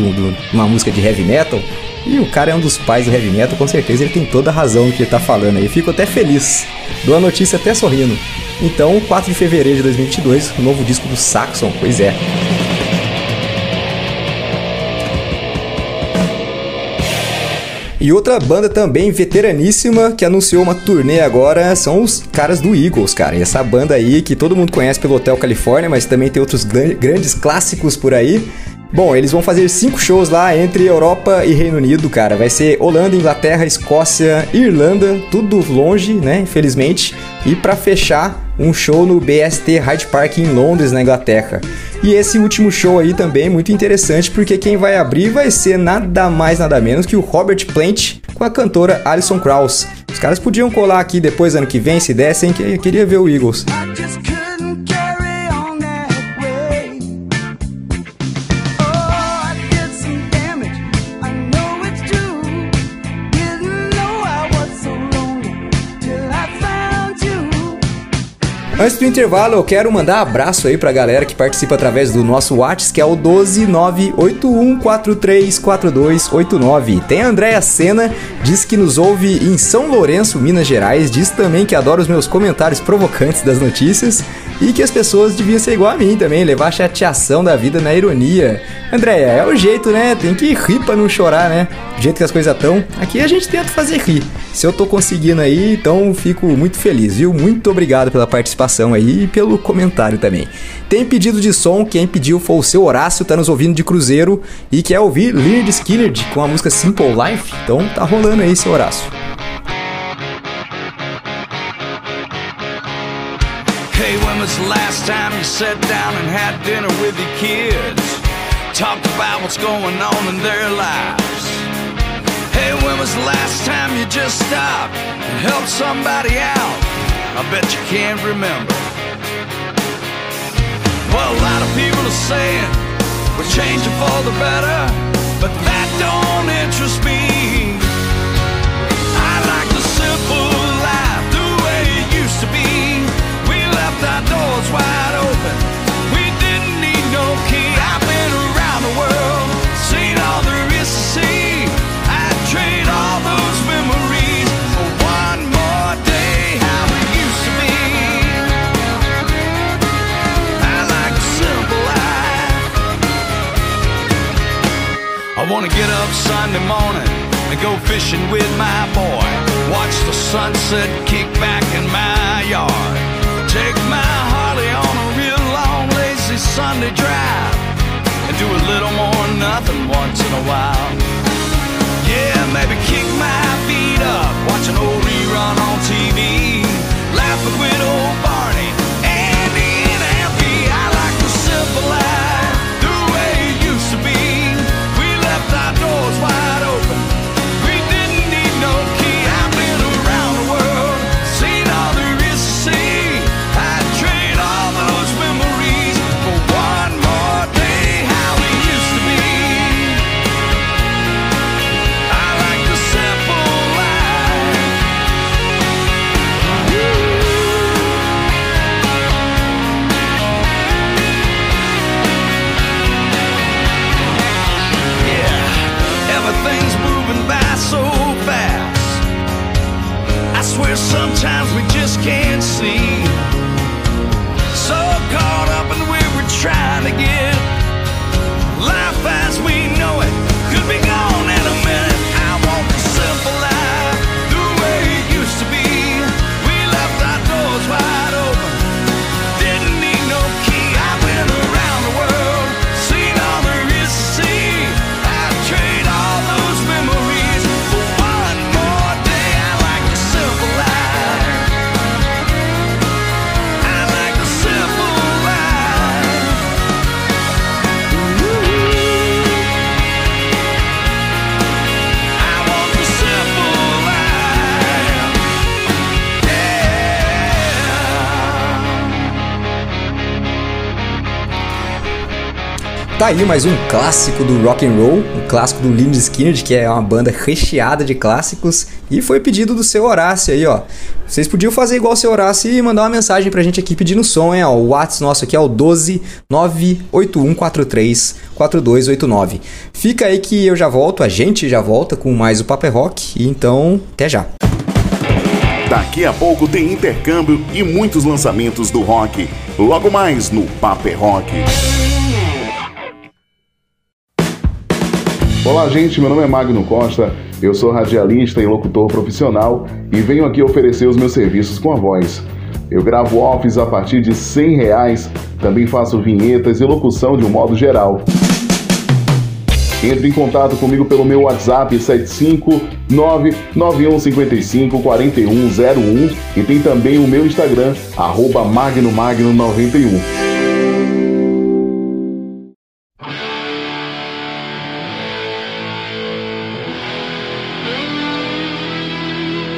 uma música de heavy metal. E o cara é um dos pais do heavy metal, com certeza ele tem toda a razão no que ele tá falando aí. Fico até feliz. Dou a notícia até sorrindo. Então, 4 de fevereiro de 2022, o novo disco do Saxon, pois é. E outra banda também veteraníssima que anunciou uma turnê agora são os caras do Eagles, cara. E essa banda aí que todo mundo conhece pelo Hotel Califórnia, mas também tem outros grandes clássicos por aí. Bom, eles vão fazer cinco shows lá entre Europa e Reino Unido, cara. Vai ser Holanda, Inglaterra, Escócia, Irlanda, tudo longe, né? Infelizmente. E para fechar, um show no BST Hyde Park em Londres, na Inglaterra. E esse último show aí também é muito interessante porque quem vai abrir vai ser nada mais nada menos que o Robert Plant com a cantora Alison Krauss. Os caras podiam colar aqui depois ano que vem se dessem, que queria ver o Eagles. Antes do intervalo, eu quero mandar abraço aí pra galera que participa através do nosso WhatsApp, que é o 12981434289. Tem a Andréia Sena, diz que nos ouve em São Lourenço, Minas Gerais, diz também que adora os meus comentários provocantes das notícias e que as pessoas deviam ser igual a mim também, levar a chateação da vida na ironia. Andréia, é o jeito, né? Tem que rir pra não chorar, né? Do jeito que as coisas estão, aqui a gente tenta fazer rir. Se eu tô conseguindo aí, então fico muito feliz, viu? Muito obrigado pela participação participação aí e pelo comentário também. Tem pedido de som, quem pediu foi o seu Horácio, tá nos ouvindo de Cruzeiro e quer ouvir Leonard Skinner com a música Simple Life, então tá rolando aí, seu Horácio. Hey, when was the last time you sat down and had dinner with your kids? Talked about what's going on in their lives. Hey, when was the last time you just stopped and helped somebody out? I bet you can't remember. Well, a lot of people are saying we're changing for the better, but that don't interest me. I like the simple life the way it used to be. We left our doors wide open. I wanna get up Sunday morning and go fishing with my boy. Watch the sunset kick back in my yard. Take my Harley on a real long, lazy Sunday drive. And do a little more nothing once in a while. Yeah, maybe kick my feet up, watch an old rerun on TV. Laughing with sometimes we Tá aí mais um clássico do rock and roll, um clássico do Lynyrd Skynyrd, que é uma banda recheada de clássicos, e foi pedido do seu Horácio aí, ó. Vocês podiam fazer igual o seu Horácio e mandar uma mensagem pra gente aqui pedindo som, hein? Ó, o WhatsApp nosso aqui é o 12 98143 4289. Fica aí que eu já volto, a gente já volta com mais o Paper Rock, e então, até já. Daqui a pouco tem intercâmbio e muitos lançamentos do rock. Logo mais no Paper Rock. Olá, gente. Meu nome é Magno Costa. Eu sou radialista e locutor profissional e venho aqui oferecer os meus serviços com a voz. Eu gravo offs a partir de 100 reais, também faço vinhetas e locução de um modo geral. Entre em contato comigo pelo meu WhatsApp 75991554101 e tem também o meu Instagram, arroba magnomagno91.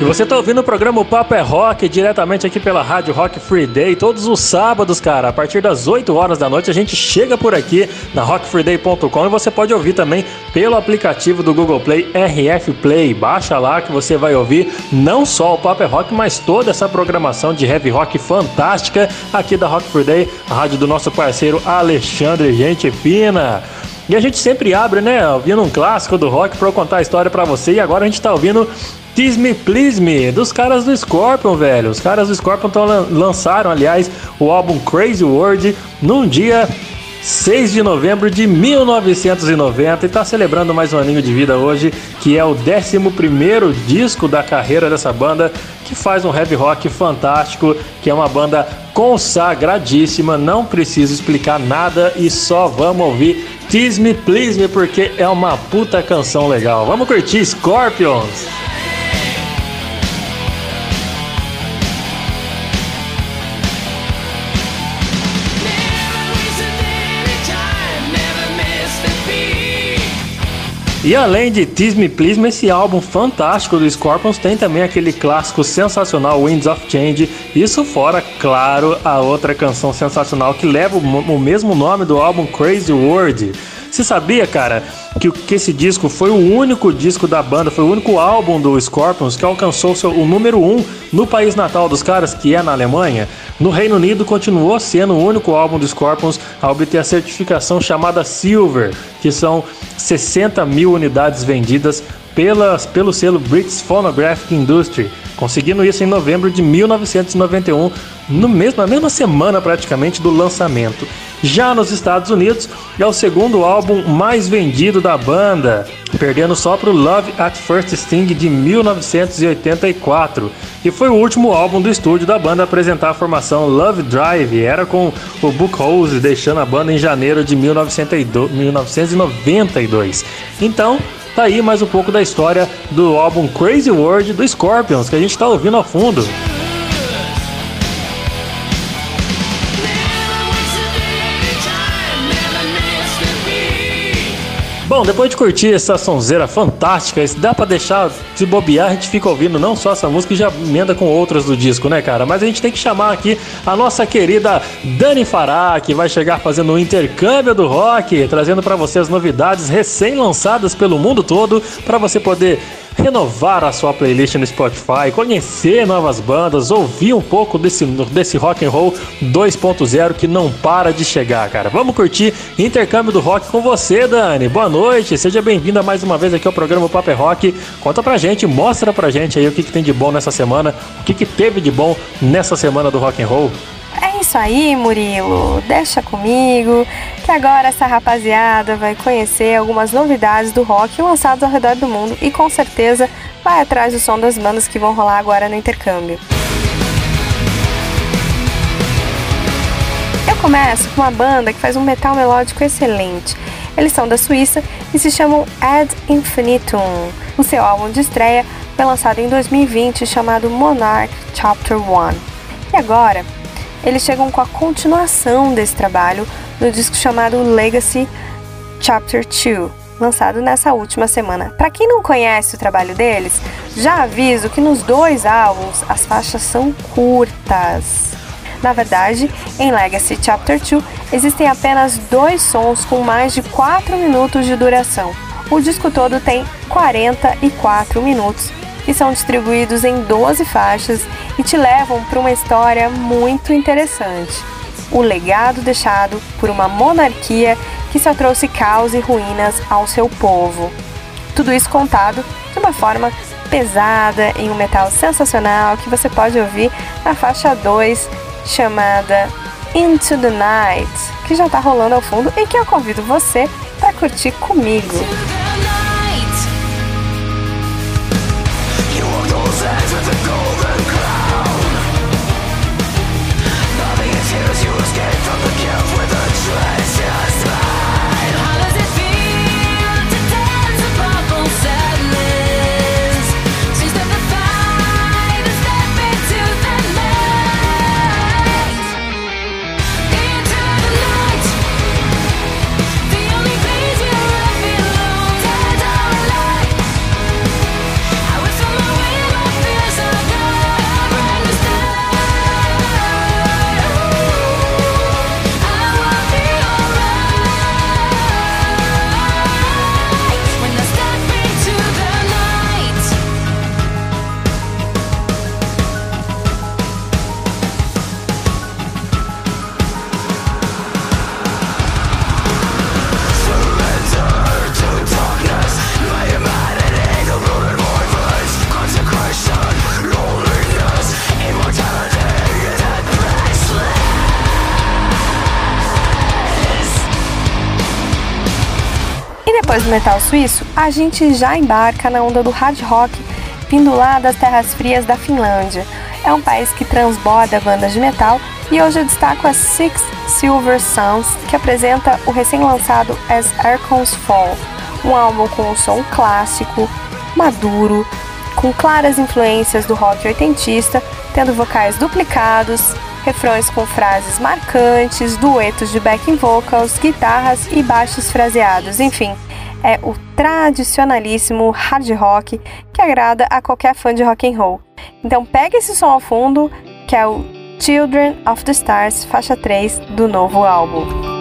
Você está ouvindo o programa o Papo é Rock diretamente aqui pela Rádio Rock Free Day, todos os sábados, cara, a partir das 8 horas da noite a gente chega por aqui na rockfreeday.com e você pode ouvir também pelo aplicativo do Google Play RF Play. Baixa lá que você vai ouvir não só o Papo é Rock, mas toda essa programação de heavy rock fantástica aqui da Rock Free Day, a rádio do nosso parceiro Alexandre Gente Fina. E a gente sempre abre, né, ouvindo um clássico do rock para contar a história para você. E agora a gente tá ouvindo Tease Me Please Me, dos caras do Scorpion, velho. Os caras do Scorpion tão, lançaram, aliás, o álbum Crazy World num dia 6 de novembro de 1990 e está celebrando mais um aninho de vida hoje, que é o 11 disco da carreira dessa banda, que faz um heavy rock fantástico, que é uma banda consagradíssima, não preciso explicar nada e só vamos ouvir Tease Me Please Me porque é uma puta canção legal. Vamos curtir Scorpions! E além de Tease Me Please esse álbum fantástico do Scorpions tem também aquele clássico sensacional Winds of Change. Isso fora, claro, a outra canção sensacional que leva o mesmo nome do álbum Crazy World. Você sabia, cara, que, que esse disco foi o único disco da banda, foi o único álbum do Scorpions que alcançou seu, o número 1 um no país natal dos caras, que é na Alemanha? No Reino Unido continuou sendo o único álbum do Scorpions a obter a certificação chamada Silver, que são 60 mil unidades vendidas pelas, pelo selo British Phonographic Industry, conseguindo isso em novembro de 1991, no mesmo, na mesma semana praticamente do lançamento. Já nos Estados Unidos, é o segundo álbum mais vendido da banda, perdendo só para o Love at First Sting de 1984, e foi o último álbum do estúdio da banda a apresentar a formação Love Drive, era com o Book Rose deixando a banda em janeiro de 1992. Então, Tá aí mais um pouco da história do álbum Crazy World do Scorpions, que a gente tá ouvindo ao fundo. Bom, depois de curtir essa sonzeira fantástica, dá para deixar se bobear, a gente fica ouvindo não só essa música e já emenda com outras do disco, né, cara? Mas a gente tem que chamar aqui a nossa querida Dani Fará, que vai chegar fazendo um intercâmbio do rock, trazendo para você as novidades recém-lançadas pelo mundo todo, para você poder renovar a sua playlist no Spotify, conhecer novas bandas, ouvir um pouco desse, desse rock and roll 2.0 que não para de chegar, cara. Vamos curtir intercâmbio do rock com você, Dani. Boa noite, seja bem-vinda mais uma vez aqui ao programa Paper é Rock. Conta pra gente, mostra pra gente aí o que, que tem de bom nessa semana, o que, que teve de bom nessa semana do rock and roll. É isso aí, Murilo. Deixa comigo que agora essa rapaziada vai conhecer algumas novidades do rock lançados ao redor do mundo e com certeza vai atrás do som das bandas que vão rolar agora no intercâmbio. Eu começo com uma banda que faz um metal melódico excelente. Eles são da Suíça e se chamam Ad Infinitum. O seu álbum de estreia foi lançado em 2020 chamado Monarch Chapter 1. E agora, eles chegam com a continuação desse trabalho no disco chamado Legacy Chapter 2, lançado nessa última semana. Para quem não conhece o trabalho deles, já aviso que nos dois álbuns as faixas são curtas. Na verdade, em Legacy Chapter 2 existem apenas dois sons com mais de 4 minutos de duração. O disco todo tem 44 minutos que são distribuídos em 12 faixas e te levam para uma história muito interessante. O legado deixado por uma monarquia que só trouxe caos e ruínas ao seu povo. Tudo isso contado de uma forma pesada em um metal sensacional que você pode ouvir na faixa 2 chamada Into the Night, que já está rolando ao fundo e que eu convido você para curtir comigo. Do metal suíço, a gente já embarca na onda do hard rock vindo lá das terras frias da Finlândia. É um país que transborda bandas de metal e hoje eu destaco a Six Silver Suns, que apresenta o recém-lançado As Archons Fall, um álbum com um som clássico, maduro, com claras influências do rock oitentista, tendo vocais duplicados, refrões com frases marcantes, duetos de backing vocals, guitarras e baixos fraseados, enfim, é o tradicionalíssimo hard rock que agrada a qualquer fã de rock and roll. Então pega esse som ao fundo, que é o Children of the Stars, faixa 3 do novo álbum.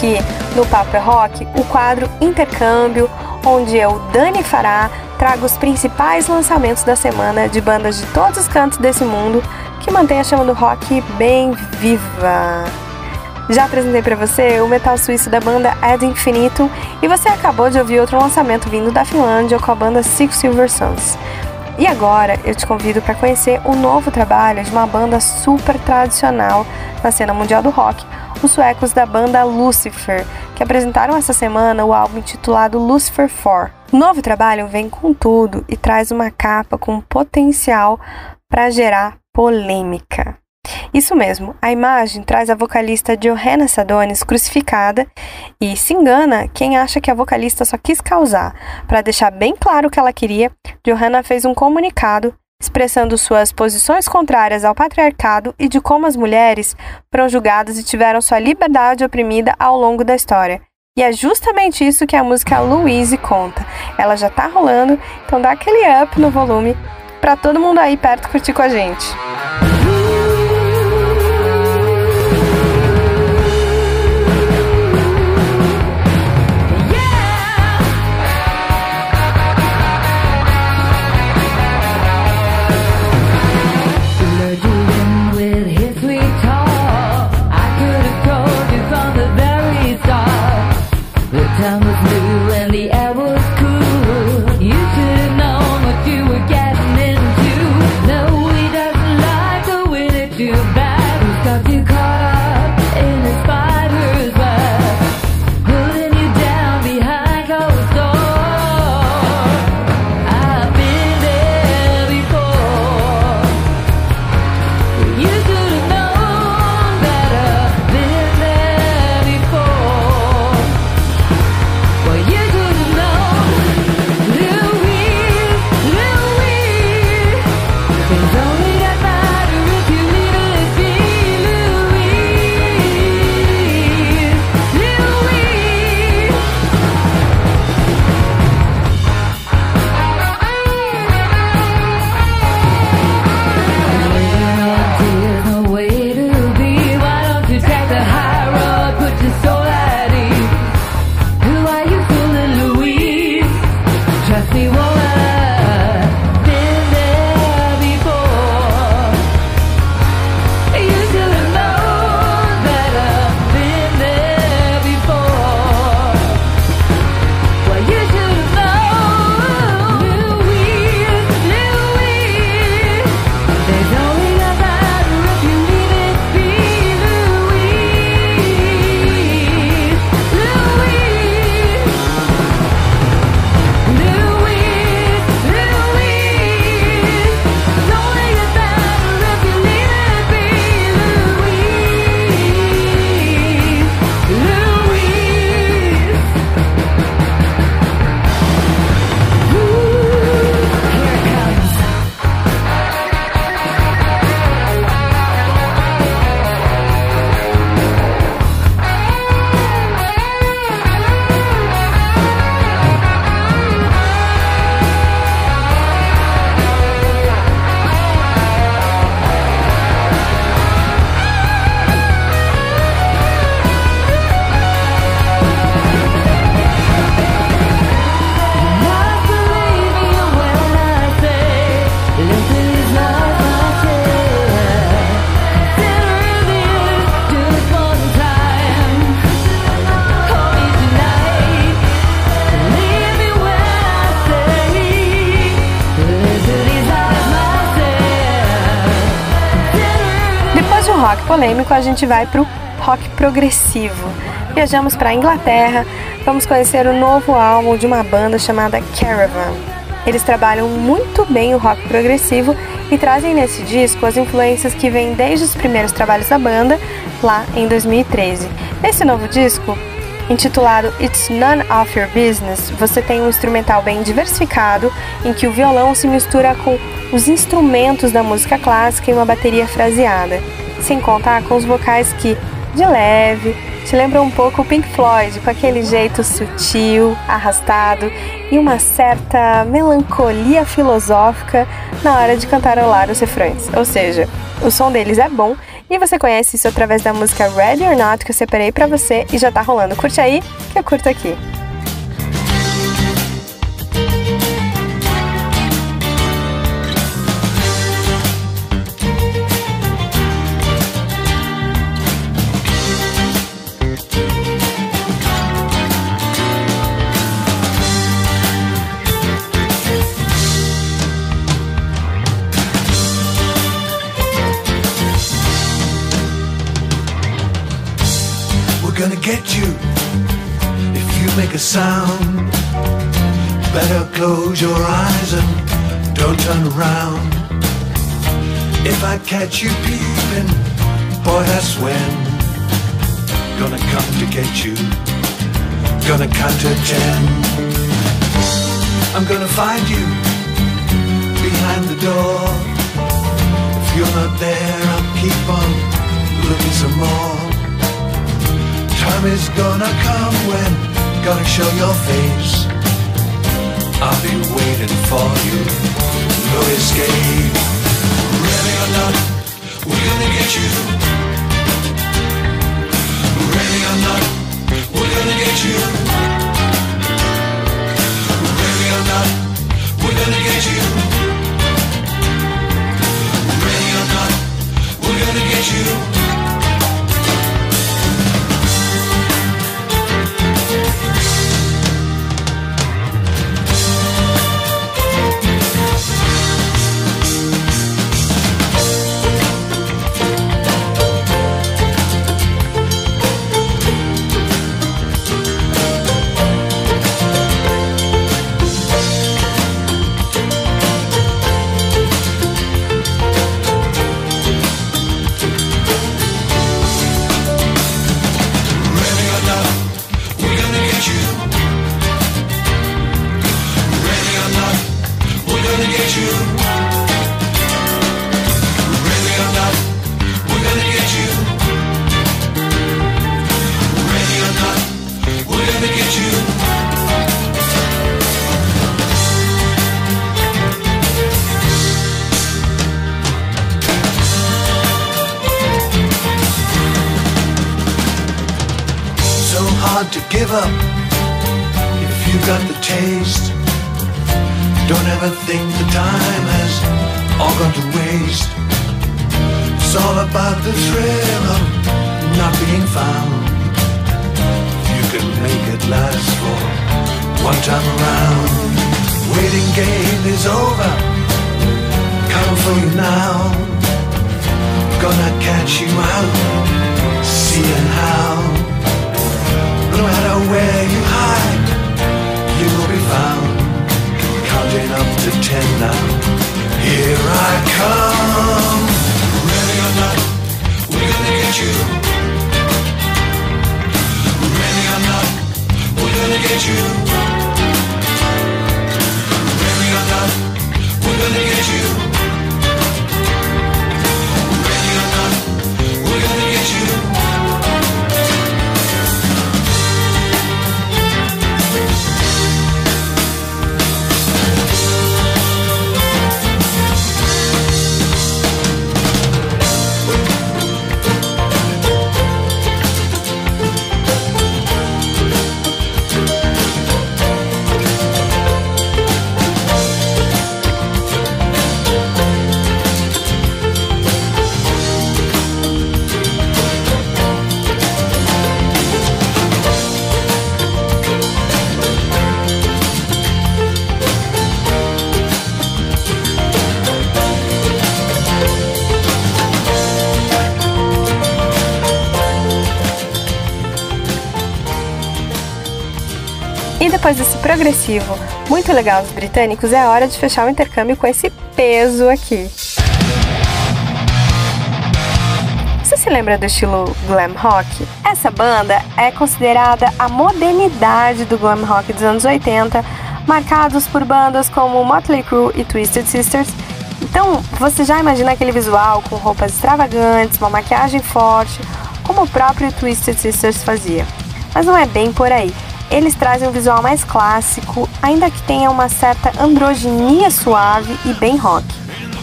Aqui no Papo é Rock o quadro Intercâmbio, onde eu, Dani Fará, trago os principais lançamentos da semana de bandas de todos os cantos desse mundo que mantém a chama do rock bem viva. Já apresentei para você o metal suíço da banda Ad Infinitum e você acabou de ouvir outro lançamento vindo da Finlândia com a banda Six Silver Suns. E agora eu te convido para conhecer o novo trabalho de uma banda super tradicional na cena mundial do rock, os suecos da banda Lucifer, que apresentaram essa semana o álbum intitulado Lucifer 4. O novo trabalho vem com tudo e traz uma capa com potencial para gerar polêmica. Isso mesmo, a imagem traz a vocalista Johanna Sadonis crucificada e se engana quem acha que a vocalista só quis causar. Para deixar bem claro o que ela queria, Johanna fez um comunicado expressando suas posições contrárias ao patriarcado e de como as mulheres foram julgadas e tiveram sua liberdade oprimida ao longo da história. E é justamente isso que a música Louise conta. Ela já tá rolando, então dá aquele up no volume para todo mundo aí perto curtir com a gente. A gente vai para o rock progressivo. Viajamos para a Inglaterra, vamos conhecer o novo álbum de uma banda chamada Caravan. Eles trabalham muito bem o rock progressivo e trazem nesse disco as influências que vêm desde os primeiros trabalhos da banda, lá em 2013. Nesse novo disco, intitulado It's None of Your Business, você tem um instrumental bem diversificado, em que o violão se mistura com os instrumentos da música clássica e uma bateria fraseada contar com os vocais que, de leve, te lembram um pouco o Pink Floyd, com aquele jeito sutil, arrastado e uma certa melancolia filosófica na hora de cantarolar os refrões. Ou seja, o som deles é bom E você conhece isso através da música Ready or Not que eu separei para você e já tá rolando. Curte aí, que eu curto aqui. Sound. Better close your eyes and don't turn around. If I catch you peeping, boy, that's when. Gonna come to get you. Gonna count to ten. I'm gonna find you behind the door. If you're not there, I'll keep on looking some more. Time is gonna come when gonna show your face. I'll be waiting for you. No escape. Ready or not, we're gonna get you. Muito legal dos britânicos, é hora de fechar o intercâmbio com esse peso aqui. Você se lembra do estilo glam rock? Essa banda é considerada a modernidade do glam rock dos anos 80, marcados por bandas como Motley Crue e Twisted Sisters. Então, você já imagina aquele visual com roupas extravagantes, uma maquiagem forte, como o próprio Twisted Sisters fazia. Mas não é bem por aí. Eles trazem um visual mais clássico, ainda que tenha uma certa androginia suave e bem rock.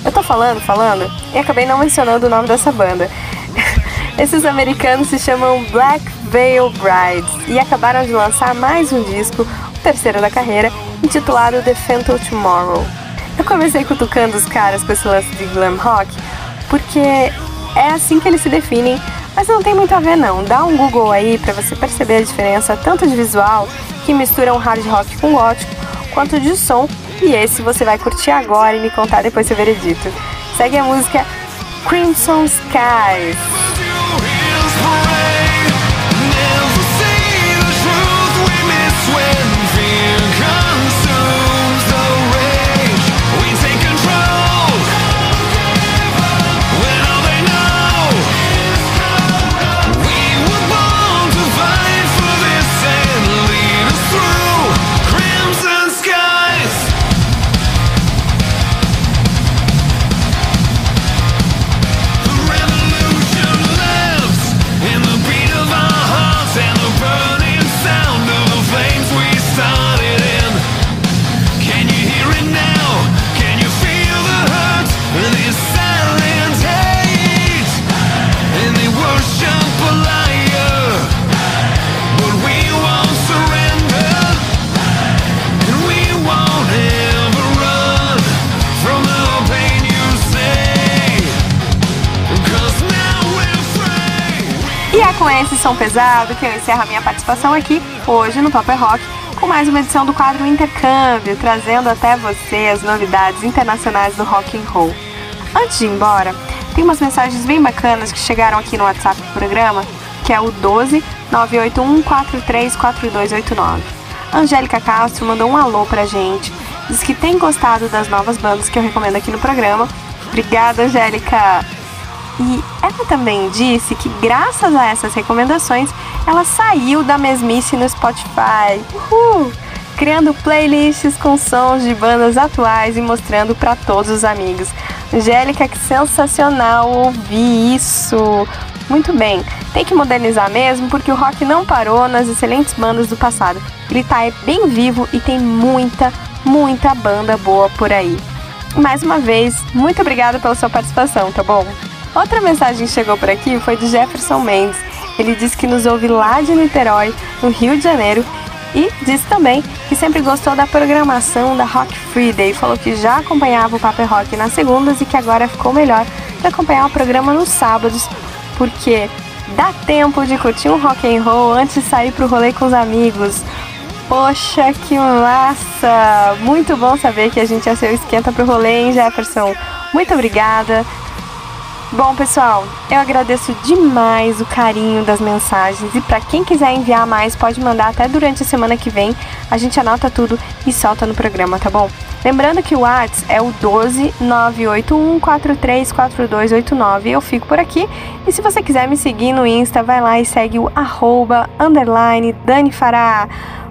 Eu tô falando, falando, e acabei não mencionando o nome dessa banda. *laughs* Esses americanos se chamam Black Veil Brides e acabaram de lançar mais um disco, o terceiro da carreira, intitulado The Phantom Tomorrow. Eu comecei cutucando os caras com esse lance de glam rock, porque é assim que eles se definem, mas não tem muito a ver não. Dá um Google aí para você perceber a diferença tanto de visual, que mistura um hard rock com gótico, quanto de som, e esse você vai curtir agora e me contar depois seu veredito. Segue a música Crimson Skies. Som pesado que eu encerro a minha participação aqui hoje no Paper Rock com mais uma edição do quadro Intercâmbio, trazendo até você as novidades internacionais do rock and roll. Antes de ir embora, tem umas mensagens bem bacanas que chegaram aqui no WhatsApp do programa, que é o 12 981 434289. Angélica Castro mandou um alô pra gente, diz que tem gostado das novas bandas que eu recomendo aqui no programa. Obrigada, Angélica! E ela também disse que, graças a essas recomendações, ela saiu da mesmice no Spotify, Uhul! criando playlists com sons de bandas atuais e mostrando para todos os amigos. Angélica, que sensacional ouvir isso! Muito bem, tem que modernizar mesmo porque o rock não parou nas excelentes bandas do passado. Ele tá bem vivo e tem muita, muita banda boa por aí. Mais uma vez, muito obrigada pela sua participação, tá bom? Outra mensagem que chegou por aqui foi do Jefferson Mendes. Ele disse que nos ouve lá de Niterói, no Rio de Janeiro, e disse também que sempre gostou da programação da Rock Friday. Falou que já acompanhava o Paper Rock nas segundas e que agora ficou melhor de acompanhar o programa nos sábados, porque dá tempo de curtir um rock and roll antes de sair pro rolê com os amigos. Poxa, que massa! Muito bom saber que a gente é seu esquenta pro rolê, hein, Jefferson? Muito obrigada. Bom, pessoal, eu agradeço demais o carinho das mensagens e para quem quiser enviar mais, pode mandar até durante a semana que vem. A gente anota tudo e solta no programa, tá bom? Lembrando que o WhatsApp é o 12 981434289. Eu fico por aqui. E se você quiser me seguir no Insta, vai lá e segue o arroba, underline, Dani Fará.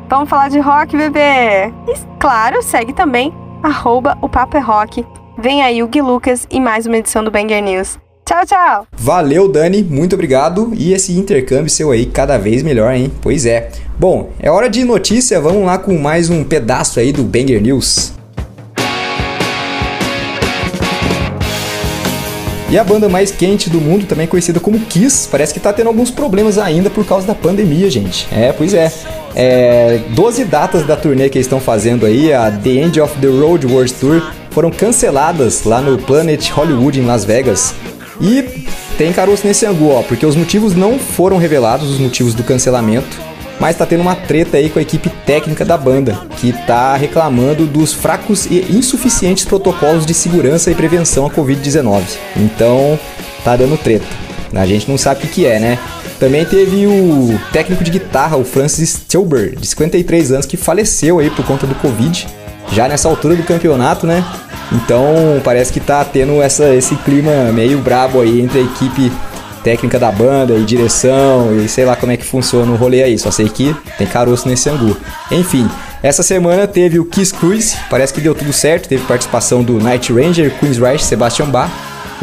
Vamos falar de rock, bebê! E claro, segue também arroba o Papo é Rock. Vem aí o Gui Lucas e mais uma edição do Banger News. Tchau, tchau. Valeu, Dani, muito obrigado. E esse intercâmbio seu aí cada vez melhor, hein? Pois é. Bom, é hora de notícia, vamos lá com mais um pedaço aí do Banger News. E a banda mais quente do mundo, também conhecida como Kiss, parece que tá tendo alguns problemas ainda por causa da pandemia, gente. É, pois é. é 12 datas da turnê que eles estão fazendo aí, a The End of the Road World Tour, foram canceladas lá no Planet Hollywood em Las Vegas. E tem caroço nesse angu, ó, porque os motivos não foram revelados, os motivos do cancelamento, mas tá tendo uma treta aí com a equipe técnica da banda, que tá reclamando dos fracos e insuficientes protocolos de segurança e prevenção à Covid-19. Então, tá dando treta. A gente não sabe o que, que é, né? Também teve o técnico de guitarra, o Francis Stilber, de 53 anos, que faleceu aí por conta do Covid, já nessa altura do campeonato, né? Então parece que tá tendo essa, esse clima meio brabo aí entre a equipe técnica da banda e direção e sei lá como é que funciona o rolê aí. Só sei que tem caroço nesse angu. Enfim, essa semana teve o Kiss Cruise, parece que deu tudo certo. Teve participação do Night Ranger, Queen's Rush, Sebastian Bach.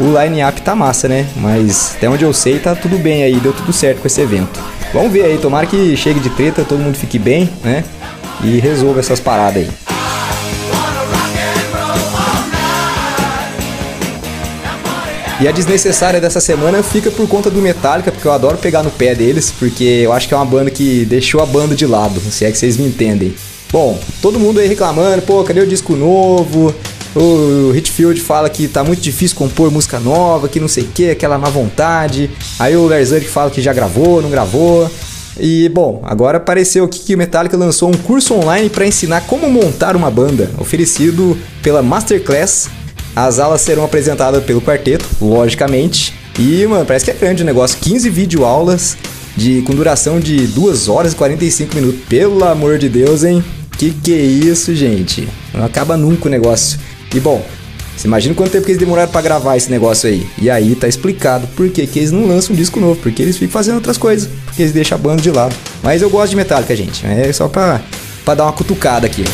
O line-up tá massa, né? Mas até onde eu sei tá tudo bem aí, deu tudo certo com esse evento. Vamos ver aí, tomara que chegue de treta, todo mundo fique bem, né? E resolva essas paradas aí. E a desnecessária dessa semana fica por conta do Metallica, porque eu adoro pegar no pé deles, porque eu acho que é uma banda que deixou a banda de lado, se é que vocês me entendem. Bom, todo mundo aí reclamando, pô, cadê o disco novo? O Hitfield fala que tá muito difícil compor música nova, que não sei o que, aquela má vontade. Aí o Lars Ulrich fala que já gravou, não gravou. E bom, agora apareceu aqui que o Metallica lançou um curso online para ensinar como montar uma banda, oferecido pela Masterclass. As aulas serão apresentadas pelo quarteto, logicamente. E, mano, parece que é grande o negócio. 15 videoaulas de, com duração de 2 horas e 45 minutos. Pelo amor de Deus, hein? Que que é isso, gente? Não acaba nunca o negócio. E bom, você imagina quanto tempo que eles demoraram para gravar esse negócio aí. E aí tá explicado por que, que eles não lançam um disco novo, porque eles ficam fazendo outras coisas, porque eles deixam a banda de lado. Mas eu gosto de Metallica, gente. É só pra, pra dar uma cutucada aqui.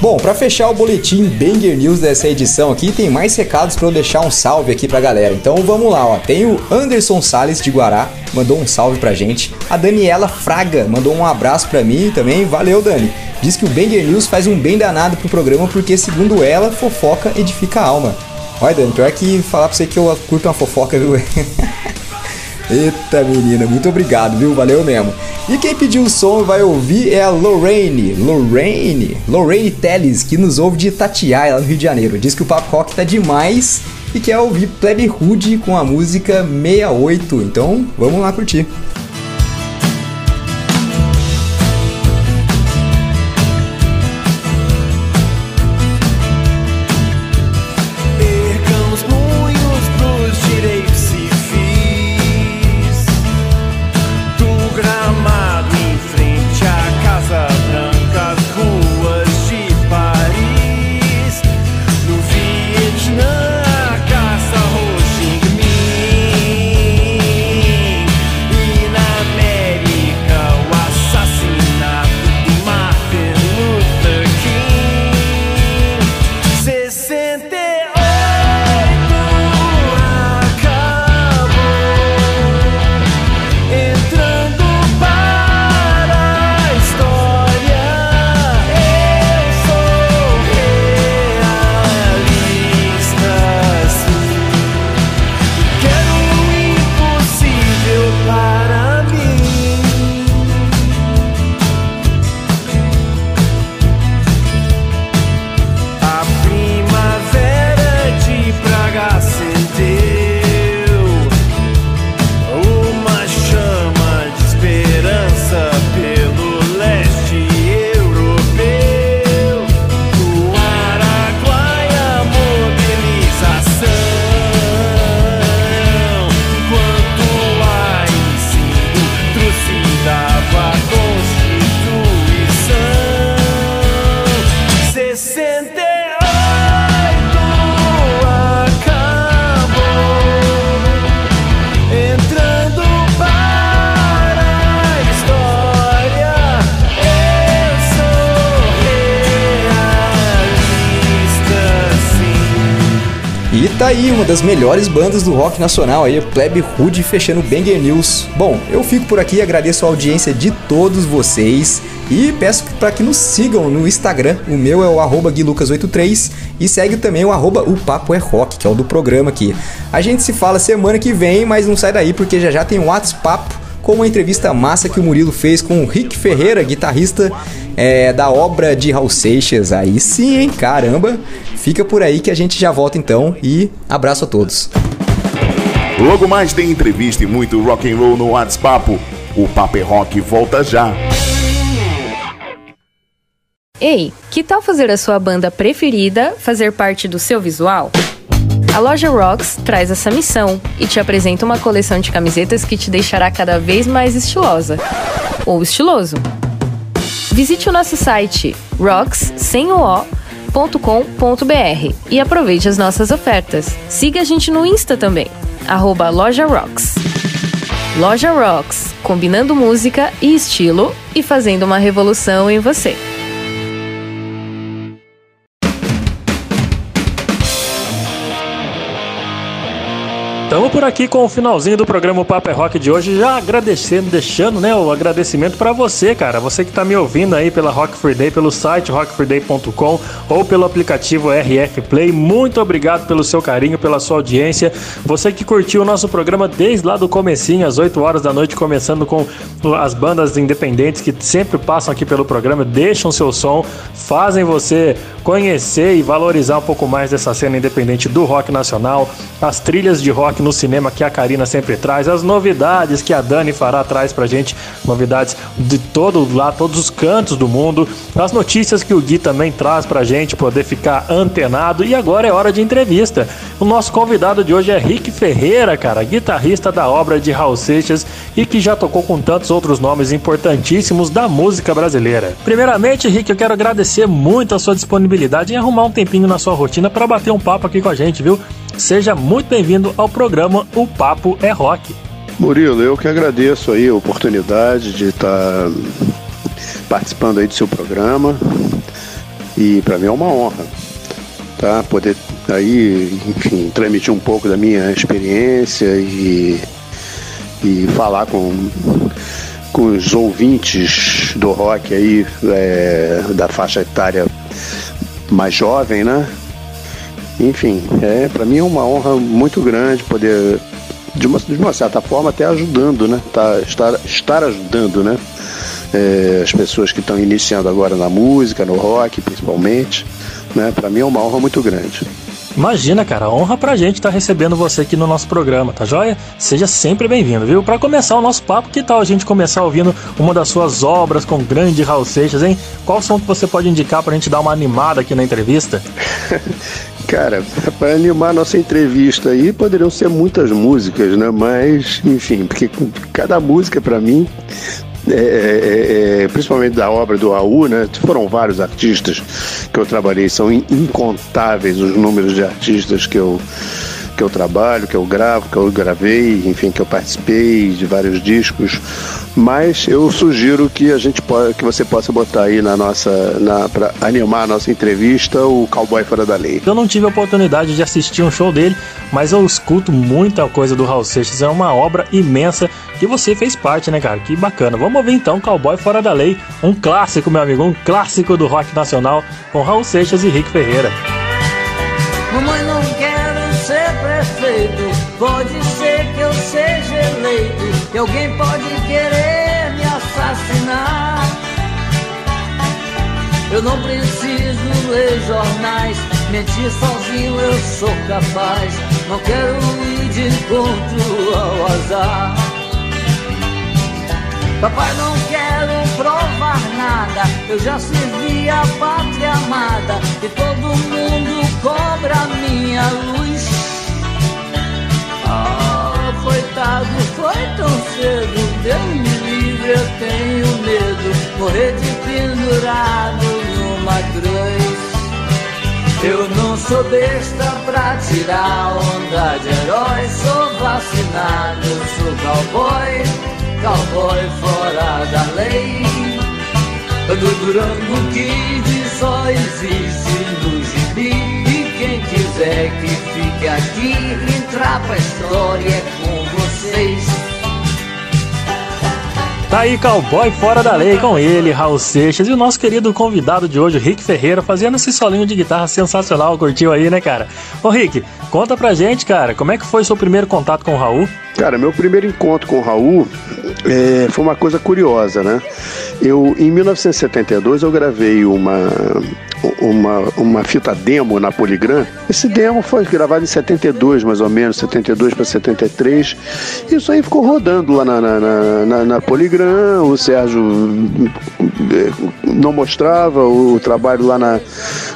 Bom, para fechar o boletim Banger News dessa edição aqui, tem mais recados para eu deixar um salve aqui pra galera. Então vamos lá, ó. Tem o Anderson Sales de Guará, mandou um salve pra gente. A Daniela Fraga mandou um abraço pra mim também. Valeu, Dani. Diz que o Banger News faz um bem danado pro programa porque, segundo ela, fofoca edifica a alma. Olha, Dani, pior que falar pra você que eu curto uma fofoca, viu? *laughs* Eita menina, muito obrigado, viu? Valeu mesmo. E quem pediu o som vai ouvir é a Lorraine, Lorraine, Lorraine Teles, que nos ouve de Itatiaia, lá no Rio de Janeiro. Diz que o Papo tá demais e quer ouvir Plebe Rude com a música 68. Então, vamos lá curtir. Melhores bandas do rock nacional aí, Plebe Rude fechando o Banger News. Bom, eu fico por aqui, agradeço a audiência de todos vocês e peço para que nos sigam no Instagram. O meu é o arroba guilucas83 e segue também o arroba o Papo é Rock, que é o do programa aqui. A gente se fala semana que vem, mas não sai daí porque já já tem um WhatsApp com uma entrevista massa que o Murilo fez com o Rick Ferreira, guitarrista é, da obra de Raul Seixas. Aí sim, hein? Caramba! Fica por aí que a gente já volta então e abraço a todos. Logo mais tem entrevista e muito rock and roll no WhatsApp. O Papo é Rock volta já. Ei, que tal fazer a sua banda preferida fazer parte do seu visual? A loja Rocks traz essa missão e te apresenta uma coleção de camisetas que te deixará cada vez mais estilosa ou estiloso. Visite o nosso site rocks sem o .com.br e aproveite as nossas ofertas. Siga a gente no Insta também, arroba Loja Rocks. Loja Rocks, combinando música e estilo e fazendo uma revolução em você. Estamos por aqui com o finalzinho do programa Paper é Rock de hoje, já agradecendo, deixando né, o agradecimento para você, cara. Você que está me ouvindo aí pela Rock Free Day, pelo site rockfreeday.com ou pelo aplicativo RF Play. Muito obrigado pelo seu carinho, pela sua audiência. Você que curtiu o nosso programa desde lá do comecinho, às 8 horas da noite, começando com as bandas independentes que sempre passam aqui pelo programa, deixam seu som, fazem você conhecer e valorizar um pouco mais dessa cena independente do rock nacional, as trilhas de rock no cinema que a Karina sempre traz, as novidades que a Dani fará traz pra gente, novidades de todo lá, todos os cantos do mundo, as notícias que o Gui também traz pra gente poder ficar antenado. E agora é hora de entrevista. O nosso convidado de hoje é Rick Ferreira, cara, guitarrista da obra de Raul Seixas e que já tocou com tantos outros nomes importantíssimos da música brasileira. Primeiramente, Rick, eu quero agradecer muito a sua disponibilidade em arrumar um tempinho na sua rotina para bater um papo aqui com a gente, viu? Seja muito bem-vindo ao programa O Papo é Rock. Murilo, eu que agradeço aí a oportunidade de estar participando aí do seu programa e para mim é uma honra, tá? Poder aí, enfim, transmitir um pouco da minha experiência e, e falar com, com os ouvintes do rock aí é, da faixa etária mais jovem, né? Enfim, é, para mim é uma honra muito grande poder, de uma, de uma certa forma, até ajudando, né? Tá, estar, estar ajudando, né? É, as pessoas que estão iniciando agora na música, no rock principalmente, né? Para mim é uma honra muito grande. Imagina, cara, honra pra gente estar tá recebendo você aqui no nosso programa, tá joia? Seja sempre bem-vindo, viu? Para começar o nosso papo, que tal a gente começar ouvindo uma das suas obras com grande Raul Seixas, hein? Qual som que você pode indicar pra gente dar uma animada aqui na entrevista? *laughs* Cara, para animar nossa entrevista aí, poderiam ser muitas músicas, né? Mas, enfim, porque cada música para mim é, é, é, principalmente da obra do Raul, né? Foram vários artistas que eu trabalhei, são incontáveis os números de artistas que eu que eu trabalho, que eu gravo, que eu gravei, enfim, que eu participei de vários discos. Mas eu sugiro que a gente pode, que você possa botar aí na nossa, na, para animar a nossa entrevista, o Cowboy Fora da Lei. Eu não tive a oportunidade de assistir um show dele, mas eu escuto muita coisa do Raul Seixas. É uma obra imensa que você fez parte, né, cara? Que bacana. Vamos ouvir então Cowboy Fora da Lei, um clássico, meu amigo, um clássico do rock nacional com Raul Seixas e Rick Ferreira. Mamãe pode ser que eu seja eleito, que alguém pode querer me assassinar. Eu não preciso ler jornais, mentir sozinho eu sou capaz. Não quero ir de encontro ao azar. Papai, não quero provar nada. Eu já servi a pátria amada e todo mundo cobra minha luz. Oh, foi tarde, foi tão cedo. Deus me livre, eu tenho medo. Morrer de pendurado numa cruz. Eu não sou besta pra tirar onda de herói. Sou vacinado, sou cowboy cowboy fora da lei. Do Durango Kid só existe no quem quiser que fique aqui, entrar pra história é com vocês. Tá aí Cowboy Fora da Lei com ele, Raul Seixas e o nosso querido convidado de hoje, Rick Ferreira, fazendo esse solinho de guitarra sensacional. Curtiu aí, né, cara? Ô, Rick, conta pra gente, cara, como é que foi seu primeiro contato com o Raul? Cara, meu primeiro encontro com o Raul é, foi uma coisa curiosa, né? Eu, em 1972, eu gravei uma, uma, uma fita demo na Polygram. Esse demo foi gravado em 72, mais ou menos, 72 para 73. Isso aí ficou rodando lá na, na, na, na Polygram. O Sérgio eh, não mostrava o trabalho lá na,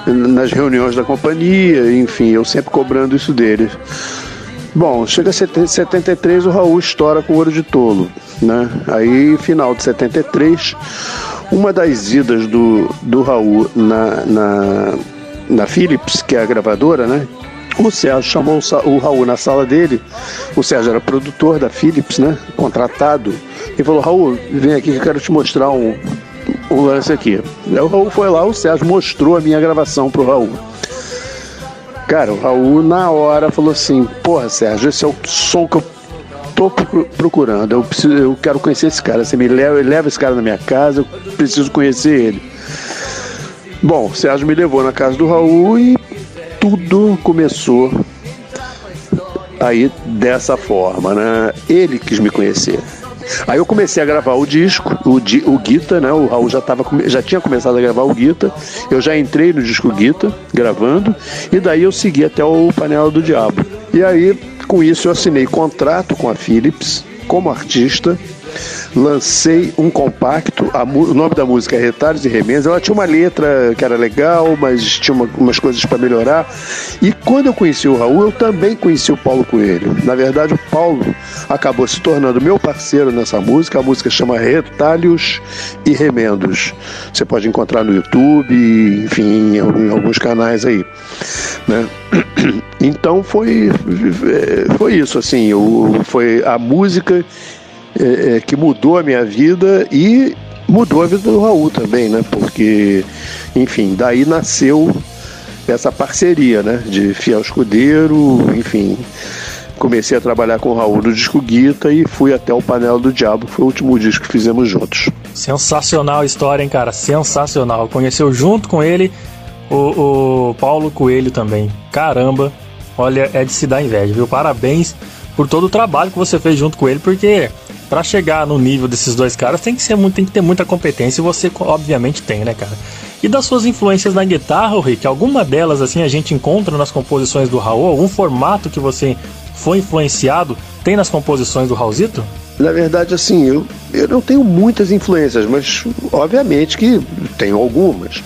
nas reuniões da companhia, enfim, eu sempre cobrando isso dele. Bom, chega a 73, o Raul estoura com o ouro de tolo, né? Aí, final de 73, uma das idas do, do Raul na, na, na Philips, que é a gravadora, né? O Sérgio chamou o Raul na sala dele. O Sérgio era produtor da Philips, né? Contratado. E falou: Raul, vem aqui que eu quero te mostrar um, um lance aqui. Aí o Raul foi lá, o Sérgio mostrou a minha gravação pro Raul. Cara, o Raul na hora falou assim: Porra, Sérgio, esse é o som que eu tô procurando. Eu, preciso, eu quero conhecer esse cara. Você me leva, leva esse cara na minha casa, eu preciso conhecer ele. Bom, o Sérgio me levou na casa do Raul e tudo começou aí dessa forma, né? Ele quis me conhecer. Aí eu comecei a gravar o disco, o, o Guita, né? O Raul já, tava, já tinha começado a gravar o Guita. Eu já entrei no disco Guita, gravando, e daí eu segui até o Panela do Diabo. E aí, com isso, eu assinei contrato com a Philips como artista lancei um compacto, o nome da música é Retalhos e Remendos. Ela tinha uma letra que era legal, mas tinha uma, umas coisas para melhorar. E quando eu conheci o Raul, eu também conheci o Paulo Coelho. Na verdade, o Paulo acabou se tornando meu parceiro nessa música. A música chama Retalhos e Remendos. Você pode encontrar no YouTube, enfim, em, alguns canais aí. Né? *clears throat* Então foi, é, foi isso, assim, eu, foi a música é, é, que mudou a minha vida e mudou a vida do Raul também, né? Porque, enfim, daí nasceu essa parceria, né? De fiel escudeiro, enfim. Comecei a trabalhar com o Raul no disco Guita e fui até o Panela do Diabo, foi o último disco que fizemos juntos. Sensacional a história, hein, cara? Sensacional. Conheceu junto com ele o, o Paulo Coelho também. Caramba, olha, é de se dar inveja, viu? Parabéns por todo o trabalho que você fez junto com ele, porque para chegar no nível desses dois caras tem que ser muito, tem que ter muita competência e você obviamente tem, né, cara? E das suas influências na guitarra, Rick, alguma delas assim a gente encontra nas composições do Raul? Algum formato que você foi influenciado tem nas composições do Raulzito? Na verdade, assim, eu, eu não tenho muitas influências, mas obviamente que tenho algumas.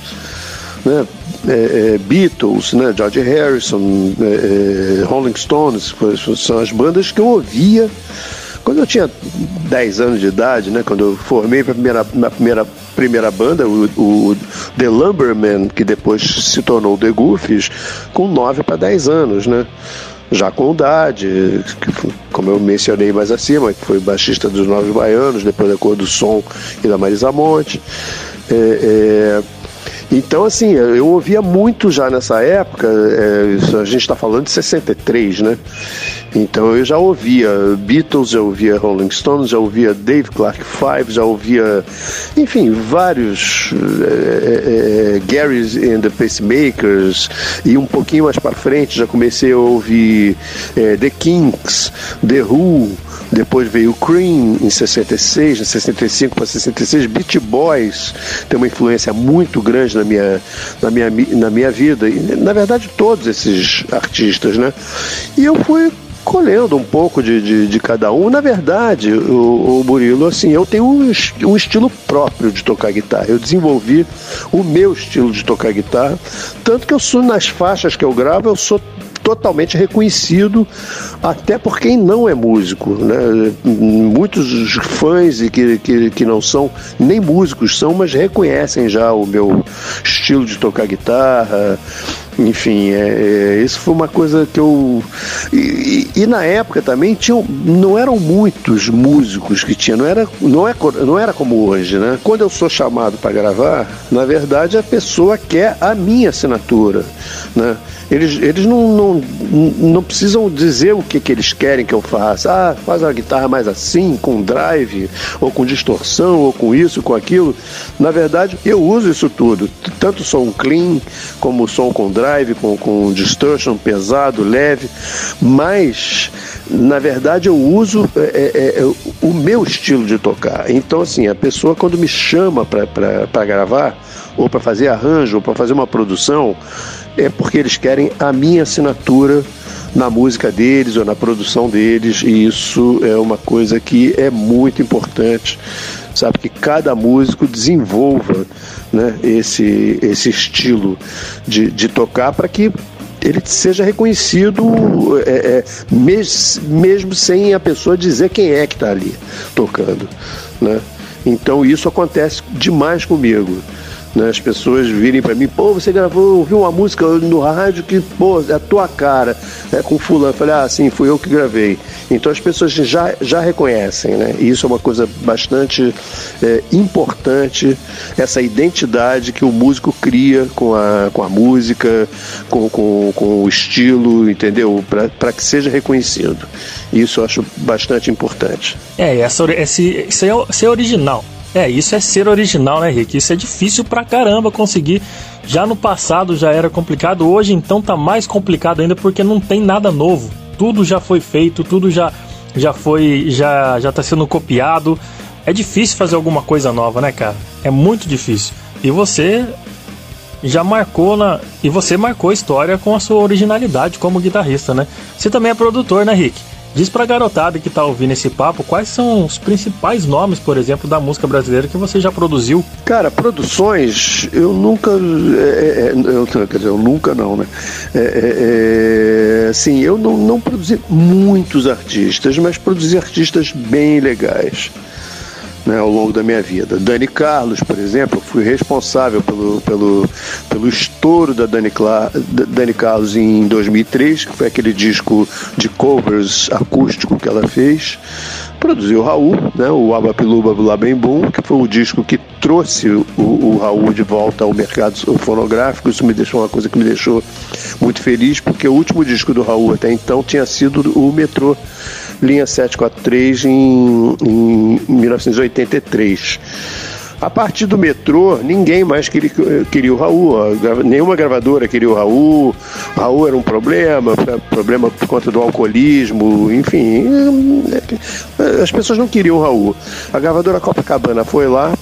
Né? É, é, Beatles, né? George Harrison, é, é Rolling Stones, são as bandas que eu ouvia quando eu tinha 10 anos de idade, né, quando eu formei a primeira, minha primeira, primeira banda, o, o, The Lumberman, que depois se tornou The Goofies, com 9 para 10 anos, né? Já com idade, como eu mencionei mais acima, que foi baixista dos Novos Baianos, depois da Cor do Som e da Marisa Monte. É, é, então, assim, eu ouvia muito já nessa época, é, a gente está falando de 63, né? Então eu já ouvia Beatles, já ouvia Rolling Stones, já ouvia Dave Clark Five, já ouvia, enfim, vários é, é, Gary's and the Pacemakers e um pouquinho mais para frente já comecei a ouvir é, The Kinks, The Who, depois veio Cream em 66, em 65 para 66, Beach Boys tem uma influência muito grande na minha, na minha, na minha vida, e na verdade todos esses artistas, né? E eu fui colhendo um pouco de, de, de, cada um. Na verdade, o, o Murilo, assim, eu tenho um, um, estilo próprio de tocar guitarra. Eu desenvolvi o meu estilo de tocar guitarra, tanto que eu sou nas faixas que eu gravo, eu sou totalmente reconhecido até por quem não é músico. Né? Muitos fãs que, que, que não são nem músicos são, mas reconhecem já o meu estilo de tocar guitarra. Enfim, é, é, isso foi uma coisa que eu. E, e, e, na época também tinham, não eram muitos músicos que tinha, não era, não, é, não era como hoje, né? Quando eu sou chamado para gravar, na verdade a pessoa quer a minha assinatura, né? Eles, eles não, não, não precisam dizer o que, que eles querem que eu faça. Ah, faz a guitarra mais assim, com drive, ou com distorção, ou com isso, com aquilo. Na verdade, eu uso isso tudo. Tanto som clean, como som com drive, com, com distortion pesado, leve. Mas, na verdade, eu uso é, é, é, o meu estilo de tocar. Então, assim, a pessoa quando me chama para gravar, ou para fazer arranjo, ou para fazer uma produção, é porque eles querem a minha assinatura na música deles ou na produção deles, e isso é uma coisa que é muito importante, sabe? Que cada músico desenvolva né, esse, esse estilo de, de tocar para que ele seja reconhecido é, é, mes, mesmo sem a pessoa dizer quem é que está ali tocando. Né? Então isso acontece demais comigo. Né, as pessoas virem para mim, pô, você gravou, ouviu uma música no rádio que, pô, é a tua cara, é com fulano. Eu falei, ah, sim, fui eu que gravei. Então as pessoas já, já reconhecem, né? E isso é uma coisa bastante é, importante, essa identidade que o músico cria com a, com a música, com, com, com o estilo, entendeu? Para que seja reconhecido. Isso eu acho bastante importante. É, essa, esse, isso é, ser original. É, isso é ser original, né, Rick? Isso é difícil pra caramba conseguir. Já no passado já era complicado, hoje então tá mais complicado ainda porque não tem nada novo. Tudo já foi feito, tudo já já foi, já já tá sendo copiado. É difícil fazer alguma coisa nova, né, cara? É muito difícil. E você já marcou na e você marcou a história com a sua originalidade como guitarrista, né? Você também é produtor, né, Rick? Diz pra garotada que tá ouvindo esse papo quais são os principais nomes, por exemplo, da música brasileira que você já produziu. Cara, produções, eu nunca. É, é, eu, quer dizer, eu nunca não, né? É, é, é, sim, eu não, não produzi muitos artistas, mas produzi artistas bem legais né, ao longo da minha vida. Dani Carlos, por exemplo, fui responsável pelo, pelo, pelo estouro da Dani, Cla Dani Carlos em 2003, que foi aquele disco de covers acústico que ela fez. Produziu o Raul, né, o Abapiluba Bula Bem Boom, que foi o disco que trouxe o, o Raul de volta ao mercado fonográfico. Isso me deixou uma coisa que me deixou muito feliz, porque o último disco do Raul até então tinha sido o Metrô linha 743 em, em 1983. A partir do metrô, ninguém mais queria, queria o Raul. Nenhuma gravadora queria o Raul. Raul era um problema, problema por conta do alcoolismo, enfim. As pessoas não queriam o Raul. A gravadora Copacabana foi lá,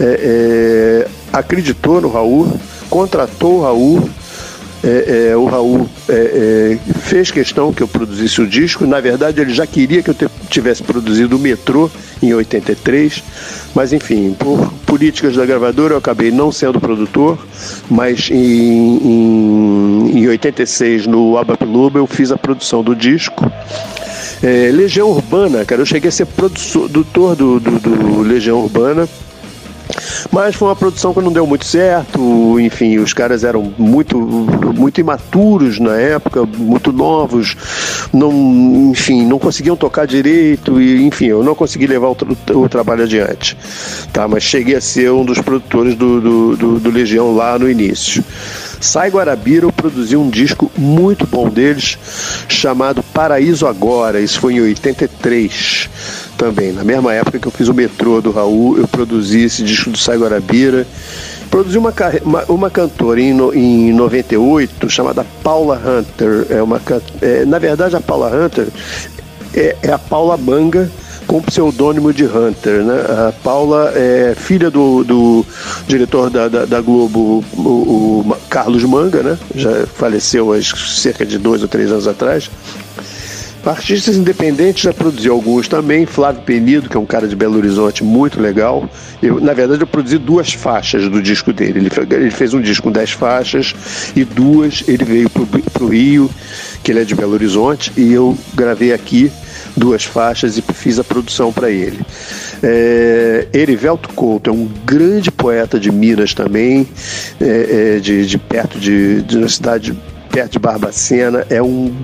é, é, acreditou no Raul, contratou o Raul é, é, o Raul é, é, fez questão que eu produzisse o disco. Na verdade, ele já queria que eu tivesse produzido o Metrô em 83, mas enfim, por políticas da gravadora eu acabei não sendo produtor, mas em, em, em 86 no Abapiluba eu fiz a produção do disco. É, Legião Urbana, cara, eu cheguei a ser produtor do, do, do Legião Urbana mas foi uma produção que não deu muito certo, enfim, os caras eram muito, muito imaturos na época, muito novos, não, enfim, não conseguiam tocar direito e, enfim, eu não consegui levar o, o trabalho adiante, tá? Mas cheguei a ser um dos produtores do, do, do, do Legião lá no início. Sai Guarabira produziu um disco muito bom deles, chamado Paraíso Agora, isso foi em 83 também. Na mesma época que eu fiz o metrô do Raul, eu produzi esse disco do Sai Guarabira. Produzi uma, uma, uma cantora em, em 98 chamada Paula Hunter. É uma, é, na verdade, a Paula Hunter é, é a Paula Manga com o pseudônimo de Hunter. Né? A Paula é filha do, do diretor da, da, da Globo, o, o, Carlos Manga, né? já faleceu há cerca de dois ou três anos atrás. Artistas independentes já produzi alguns também. Flávio Penido, que é um cara de Belo Horizonte muito legal. Eu, na verdade, eu produzi duas faixas do disco dele. Ele, ele fez um disco com dez faixas e duas ele veio para o Rio, que ele é de Belo Horizonte, e eu gravei aqui duas faixas e fiz a produção para ele. É, Erivelto Couto é um grande poeta de Minas também, é, é, de, de perto de, de uma cidade perto de Barbacena. É um,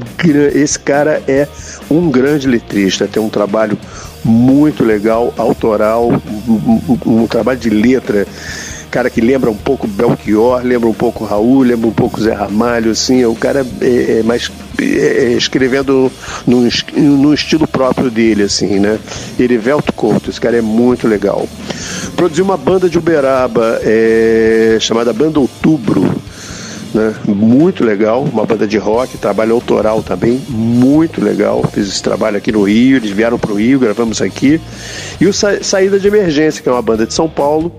esse cara é um grande letrista, tem um trabalho muito legal, autoral, um, um, um trabalho de letra cara que lembra um pouco Belchior, lembra um pouco Raul, lembra um pouco Zé Ramalho, assim, é o cara é, é mais é, é escrevendo num, estilo próprio dele, assim, né? Erivelto Couto, esse cara é muito legal. Produziu uma banda de Uberaba é, chamada Banda Outubro, né? Muito legal, uma banda de rock, trabalho autoral também, muito legal. Fiz esse trabalho aqui no Rio, eles vieram para o Rio, gravamos aqui. E o Sa Saída de Emergência, que é uma banda de São Paulo,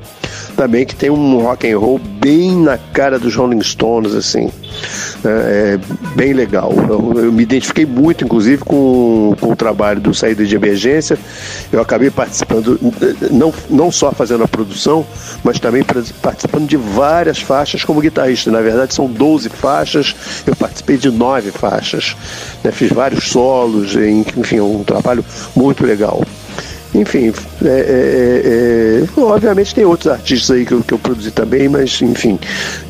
também que tem um rock and roll bem na cara dos Rolling Stones, assim. É, é bem legal. Eu, eu, me identifiquei muito, inclusive, com, com o trabalho do Saída de Emergência. Eu acabei participando, não, não só fazendo a produção, mas também participando de várias faixas como guitarrista. Na verdade, são 12 faixas, eu participei de nove faixas. Né? Fiz vários solos, enfim, um trabalho muito legal. Enfim, é, é, é, obviamente tem outros artistas aí que eu, que eu produzi também, mas enfim,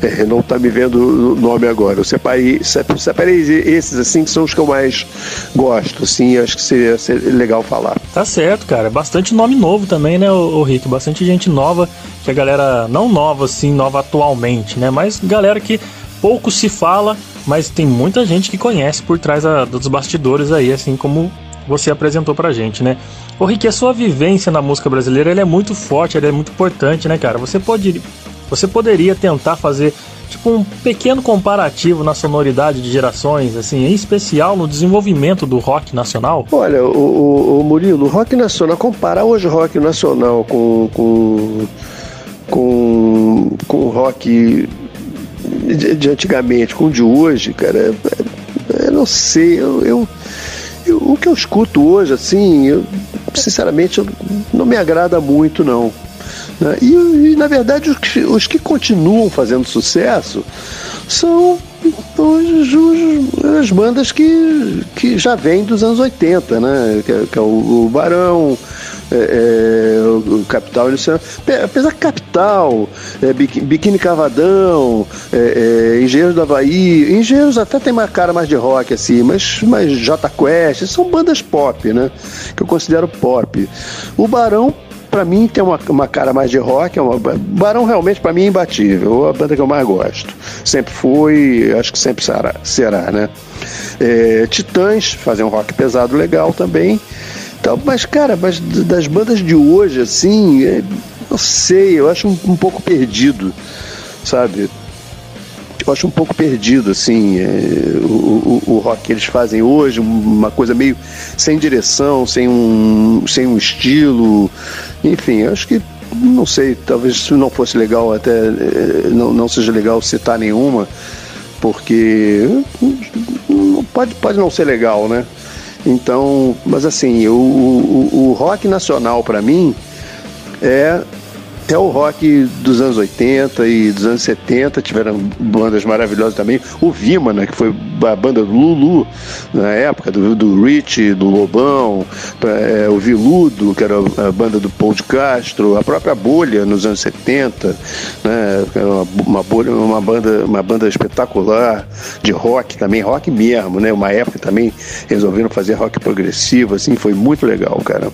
é, não está me vendo o nome agora. Eu separei, separei esses assim que são os que eu mais gosto, assim, acho que seria, seria legal falar. Tá certo, cara. Bastante nome novo também, né, o Rick? Bastante gente nova, que a galera, não nova assim, nova atualmente, né? Mas galera que pouco se fala, mas tem muita gente que conhece por trás a, dos bastidores aí, assim como você apresentou pra gente, né? Ô Rick, a sua vivência na música brasileira é muito forte, é muito importante, né, cara? Você pode, você poderia tentar fazer tipo um pequeno comparativo na sonoridade de gerações, assim, em especial no desenvolvimento do rock nacional? Olha, o, o, o Murilo, o rock nacional, comparar hoje o rock nacional com, com, com, com o rock de, de antigamente com o de hoje, cara, eu, eu não sei, eu, eu o que eu escuto hoje, assim, eu, sinceramente, eu, não me agrada muito, não. Né? E, e, na verdade, os que, os que, continuam fazendo sucesso são as bandas que, que já vêm dos anos 80, né? Que, que é o, o Barão, é, é, o Capital. Apesar que Capital, é, Biquíni Cavadão, é, é, Engenheiros do Havaí, Engenheiros até tem uma cara mais de rock, assim, mas, mas J Quest, são bandas pop, né? Que eu considero pop. O Barão para mim tem uma, uma cara mais de rock. É uma, Barão realmente para mim é imbatível, é a banda que eu mais gosto. Sempre foi, acho que sempre será, será né? É, Titãs fazem um rock pesado legal também. Então, mas, cara, mas das bandas de hoje, assim, é, não sei, eu acho um, um, pouco perdido, sabe? Eu acho um pouco perdido, assim, é, o, o, o, rock que eles fazem hoje, uma coisa meio sem direção, sem um, sem um estilo, enfim, eu acho que não sei, talvez se não fosse legal até é, não, não seja legal citar nenhuma, porque pode, pode não ser legal, né? Então, mas assim, o, o, o rock nacional para mim é até o rock dos anos 80 e dos anos 70 tiveram bandas maravilhosas também. O Vima, né, que foi a banda do Lulu na época, do, do Rich, do Lobão, é, o Viludo, que era a banda do Paul de Castro, a própria Bolha nos anos 70, né, uma, uma, bolha, uma, banda, uma banda espetacular de rock também, rock mesmo, né? Uma época também resolveram fazer rock progressivo, assim, foi muito legal, cara.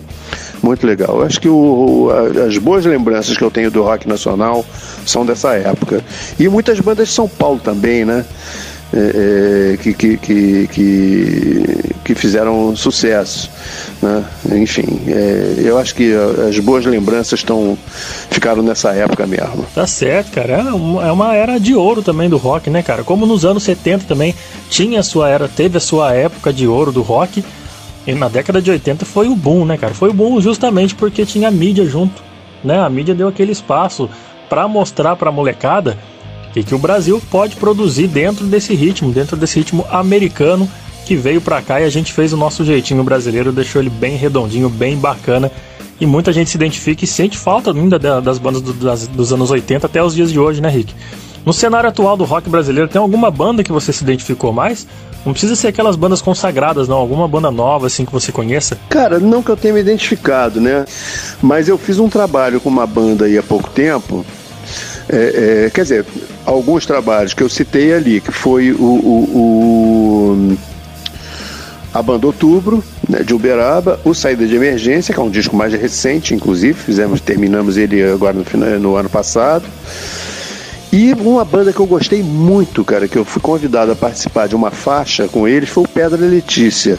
Muito legal. Acho que o, as boas lembranças que eu tenho do rock nacional são dessa época. E muitas bandas de São Paulo também, né? É, é, que, que, que, que, fizeram sucesso. Né? Enfim, é, eu acho que as boas lembranças estão ficaram nessa época mesmo. Tá certo, cara. É uma era de ouro também do rock, né, cara? Como nos anos 70 também tinha a sua era, teve a sua época de ouro do rock. E na década de 80 foi o boom, né, cara? Foi o boom justamente porque tinha mídia junto, né? A mídia deu aquele espaço para mostrar para a molecada que, que o Brasil pode produzir dentro desse ritmo, dentro desse ritmo americano que veio para cá e a gente fez o nosso jeitinho brasileiro, deixou ele bem redondinho, bem bacana. E muita gente se identifica e sente falta ainda das bandas do, das, dos anos 80 até os dias de hoje, né, Rick? No cenário atual do rock brasileiro, tem alguma banda que você se identificou mais? Não precisa ser aquelas bandas consagradas, não. Alguma banda nova, assim, que você conheça? Cara, não que eu tenha me identificado, né? Mas eu fiz um trabalho com uma banda aí há pouco tempo. É, é, quer dizer, alguns trabalhos que eu citei ali, que foi o, o, o a banda Outubro, né, de Uberaba, o Saída de Emergência, que é um disco mais recente, inclusive, fizemos, terminamos ele agora no, final, no ano passado. E uma banda que eu gostei muito, cara, que eu fui convidado a participar de uma faixa com eles, foi o Pedra Letícia.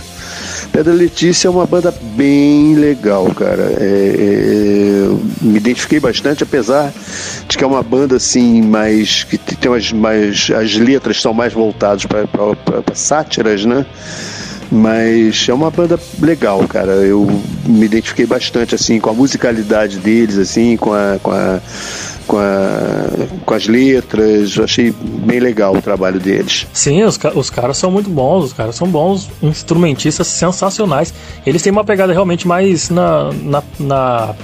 Pedra Letícia é uma banda bem legal, cara. É, é, me identifiquei bastante, apesar de que é uma banda assim, mais. que tem umas mais. as letras são mais voltadas para sátiras, né? Mas é uma banda legal, cara. Eu me identifiquei bastante assim com a musicalidade deles, assim, com a, com a com, a, com as letras. Eu achei bem legal o trabalho deles. Sim, os, os caras são muito bons, os caras são bons instrumentistas sensacionais. Eles têm uma pegada realmente mais na, na, na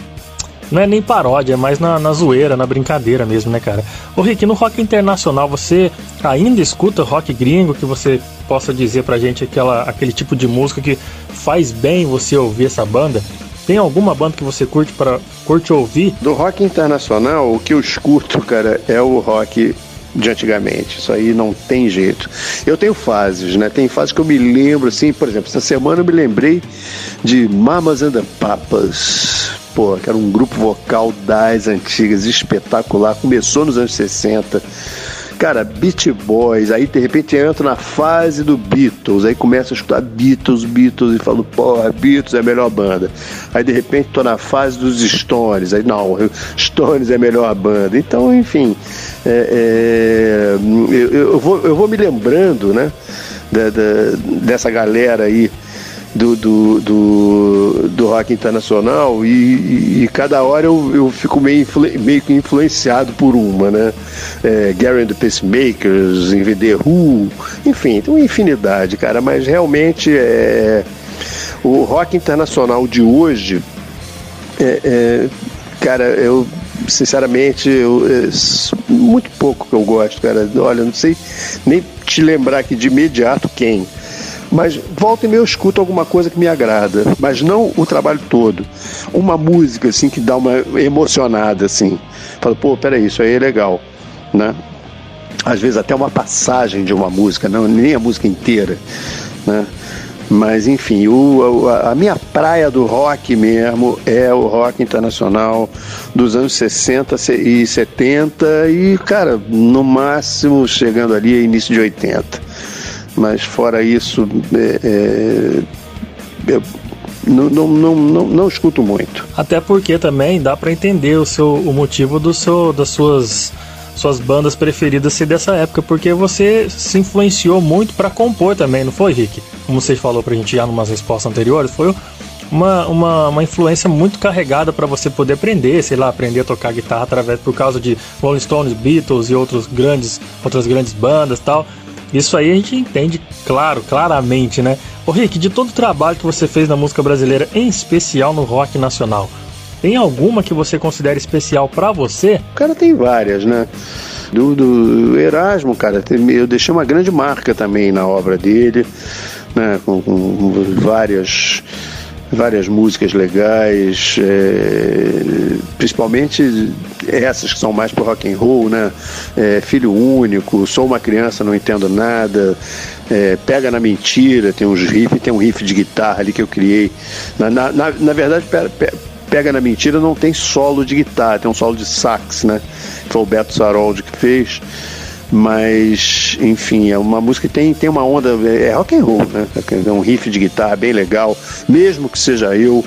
não é nem paródia, é mais na, na zoeira, na brincadeira mesmo, né, cara? Ô Rick, no rock internacional, você ainda escuta rock gringo que você possa dizer pra gente aquela, aquele tipo de música que faz bem você ouvir essa banda? Tem alguma banda que você curte para curte ouvir? Do rock internacional, o que eu escuto, cara, é o rock de antigamente. Isso aí não tem jeito. Eu tenho fases, né? Tem fases que eu me lembro, assim, por exemplo, essa semana eu me lembrei de Mamas and the Papas. Pô, que era um grupo vocal das antigas, espetacular. Começou nos anos 60 Cara, Beat Boys, aí de repente entra na fase do Beatles, aí começa a escutar Beatles, Beatles, e falo, porra, Beatles é a melhor banda. Aí de repente tô na fase dos Stones, aí não, Stones é a melhor banda. Então, enfim, é, é, eu, eu, vou, eu vou me lembrando, né, da, da, dessa galera aí do, do, do, do rock internacional e, e, e, cada hora eu, eu fico meio, meio que influenciado por uma, né? É, Gary and the Pacemakers, em The Who, enfim, tem uma infinidade, cara, mas realmente é, o rock internacional de hoje, é, é, cara, eu sinceramente, eu, é, muito pouco que eu gosto, cara. Olha, não sei nem te lembrar aqui de imediato quem. Mas volta e meia eu escuto alguma coisa que me agrada, mas não o trabalho todo. Uma música assim que dá uma emocionada assim. Fala, pô, peraí, isso aí é legal, né? Às vezes até uma passagem de uma música, não nem a música inteira, né? Mas enfim, o, a, a minha praia do rock mesmo é o rock internacional dos anos 60 e 70 e, cara, no máximo chegando ali início de 80 mas fora isso, é, é, eu não, não, não, não, não escuto muito. Até porque também dá para entender o, seu, o motivo do seu, das suas suas bandas preferidas ser dessa época, porque você se influenciou muito para compor também, não foi, Rick? Como você falou pra gente já numas respostas anteriores, foi uma, uma, uma influência muito carregada para você poder aprender, sei lá, aprender a tocar guitarra através por causa de Rolling Stones, Beatles e outros grandes, outras grandes bandas tal. Isso aí a gente entende, claro, claramente, né? Ô Rick, de todo o trabalho que você fez na música brasileira, em especial no rock nacional, tem alguma que você considera especial para você? Cara, tem várias, né? Do, do, Erasmo, cara, eu deixei uma grande marca também na obra dele, né? Com, com várias várias músicas legais, é, principalmente essas que são mais pro rock and roll, né? É, Filho único, sou uma criança, não entendo nada. É, pega na mentira, tem uns riffs, tem um riff de guitarra ali que eu criei. Na, na, na, na verdade, pega na mentira não tem solo de guitarra, tem um solo de sax, né? Foi o Beto Saroldi que fez. Mas, enfim, é uma música que tem, tem uma onda, é rock and roll, né? É um riff de guitarra bem legal, mesmo que seja eu,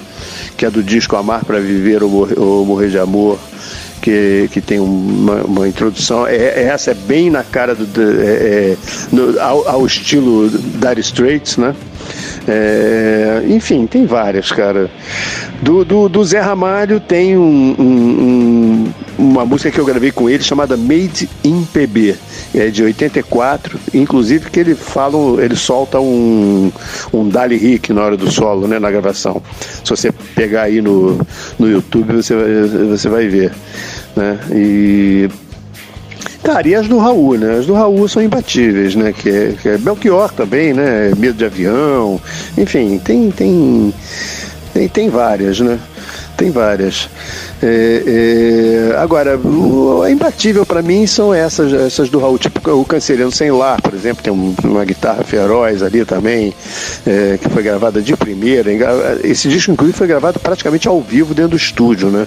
que é do disco Amar para Viver ou Morrer, ou Morrer de Amor, que, que tem uma, uma introdução. É, é essa é bem na cara do, é, é, no, ao, ao, estilo Dire Straits, né? É, enfim, tem várias, cara. Do, do, do Zé Ramalho tem um, um, uma música que eu gravei com ele chamada Made in PB, é de 84, inclusive que ele fala, ele solta um, um Dali Rick na hora do solo, né, na gravação. Se você pegar aí no, no YouTube, você vai, você vai ver. Né? E Cara, e as do Raul, né? As do Raul são imbatíveis, né? Que é, que é Belchior também, né? Medo de avião, enfim, tem, tem, tem, tem várias, né? Tem várias. É, é, agora, o, imbatível para mim são essas, essas do Raul, tipo o Canceriano Sem Lar, por exemplo, tem um, uma guitarra feroz ali também, é, que foi gravada de primeira. Esse disco, inclusive, foi gravado praticamente ao vivo dentro do estúdio, né?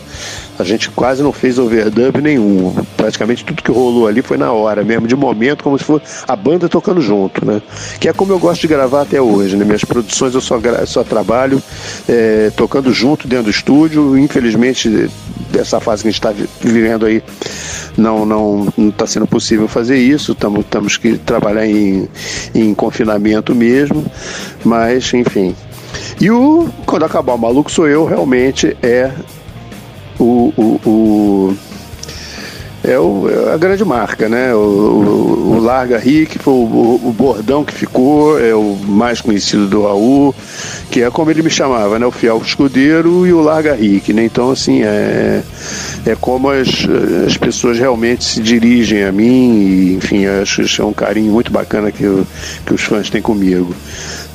A gente quase não fez overdub nenhum. Praticamente tudo que rolou ali foi na hora mesmo, de momento, como se fosse a banda tocando junto, né? Que é como eu gosto de gravar até hoje, né? Minhas produções eu só, só trabalho é, tocando junto dentro do estúdio. Infelizmente, dessa fase que a gente está vivendo aí, não não está sendo possível fazer isso. Tamo, temos que trabalhar em, em confinamento mesmo. Mas, enfim, e o Quando Acabar o Maluco Sou Eu realmente é o, o, o é, o, é a grande marca, né? O, o, o Larga Rick o, o, bordão que ficou, é o mais conhecido do Raul, que é como ele me chamava, né? O fiel escudeiro e o Larga Rick, né? Então, assim, é, é como as, as pessoas realmente se dirigem a mim e, enfim, acho que é um carinho muito bacana que, eu, que os fãs têm comigo.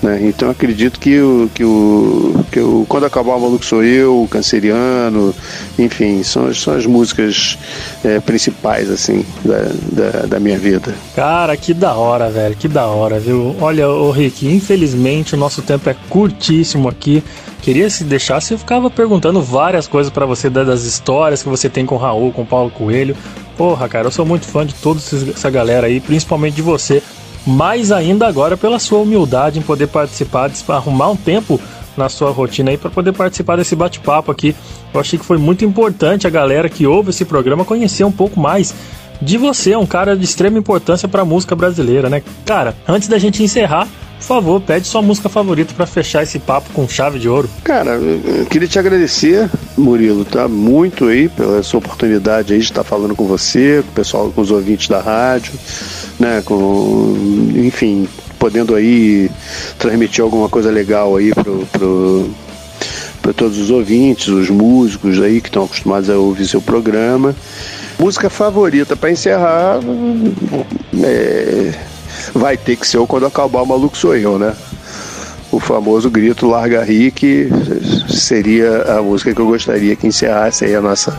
Né? Então acredito que o, que o, que o Quando Acabar o Maluco Sou Eu, o Canceriano, enfim, são, são as músicas é, principais assim da, da, da, minha vida. Cara, que da hora, velho, que da hora, viu? Olha, o Rick, infelizmente o nosso tempo é curtíssimo aqui. Queria se deixasse, eu ficava perguntando várias coisas para você das histórias que você tem com o Raul, com o Paulo Coelho. Porra, cara, eu sou muito fã de toda essa galera aí, principalmente de você mais ainda agora pela sua humildade em poder participar, de arrumar um tempo na sua rotina aí para poder participar desse bate-papo aqui. Eu achei que foi muito importante a galera que ouve esse programa conhecer um pouco mais de você, um cara de extrema importância para a música brasileira, né? Cara, antes da gente encerrar, por favor, pede sua música favorita para fechar esse papo com chave de ouro. Cara, eu queria te agradecer, Murilo, tá? Muito aí pela sua oportunidade aí de estar falando com você, com o pessoal, com os ouvintes da rádio né? Com, enfim, podendo aí transmitir alguma coisa legal aí pro, pro para todos os ouvintes, os músicos aí que estão acostumados a ouvir seu programa. Música favorita para encerrar é, vai ter que ser o Quando Acabar o Maluco Sou Eu, né? O famoso grito Larga Rick seria a música que eu gostaria que encerrasse aí a nossa,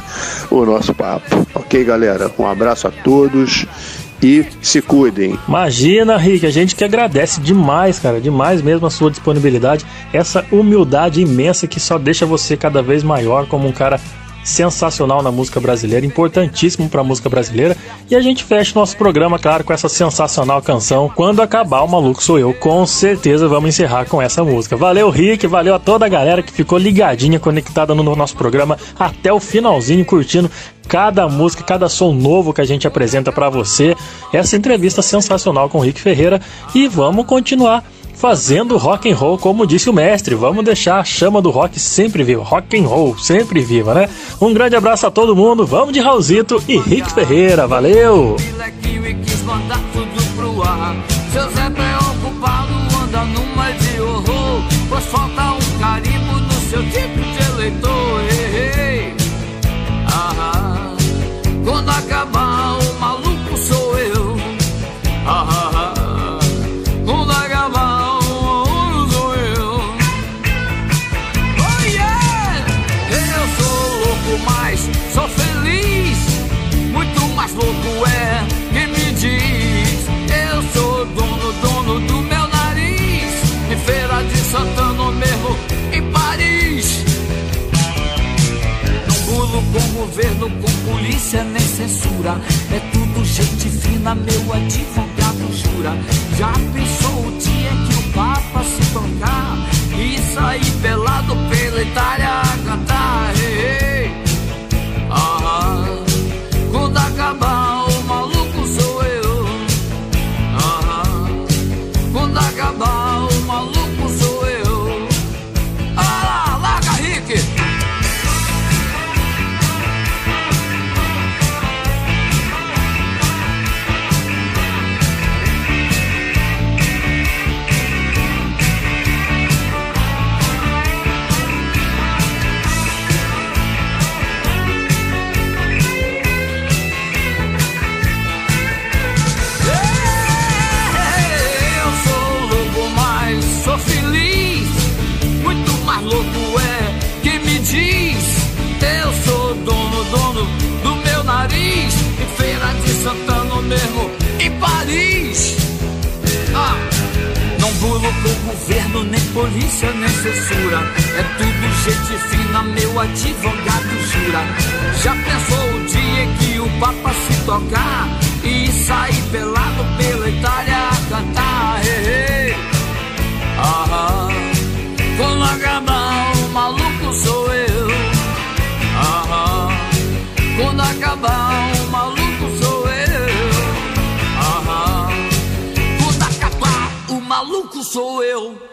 o nosso papo. Ok, galera? Um abraço a todos e se cuidem. Imagina, Rick, a gente que agradece demais, cara, demais mesmo a sua disponibilidade, essa humildade imensa que só deixa você cada vez maior como um cara sensacional na música brasileira, importantíssimo para a música brasileira. E a gente fecha nosso programa, claro, com essa sensacional canção. Quando acabar o Maluco Sou Eu, com certeza vamos encerrar com essa música. Valeu, Rick, valeu a toda a galera que ficou ligadinha, conectada no nosso programa até o finalzinho, curtindo cada música, cada som novo que a gente apresenta para você. Essa entrevista sensacional com o Rick Ferreira e vamos continuar fazendo rock and roll, como disse o mestre. Vamos deixar a chama do rock sempre viva, rock and roll sempre viva, né? Um grande abraço a todo mundo. Vamos de Raulzito e Rick Ferreira. Valeu. Falta um carimbo no seu tipo de eleitor. Polícia nem censura. É tudo gente fina, meu advogado jura. Já pensou o dia que o Papa se tocar e sair pelado pela Itália a cantar? Hey, hey. Ah, quando acabar mesmo, em Paris. Ah, não bulo com governo, nem polícia, nem censura. É tudo gente fina, meu advogado jura. Já pensou o dia que o Papa se tocar e sair pelado pela Itália a cantar? Hey, hey. Ah, quando acabar o maluco sou eu.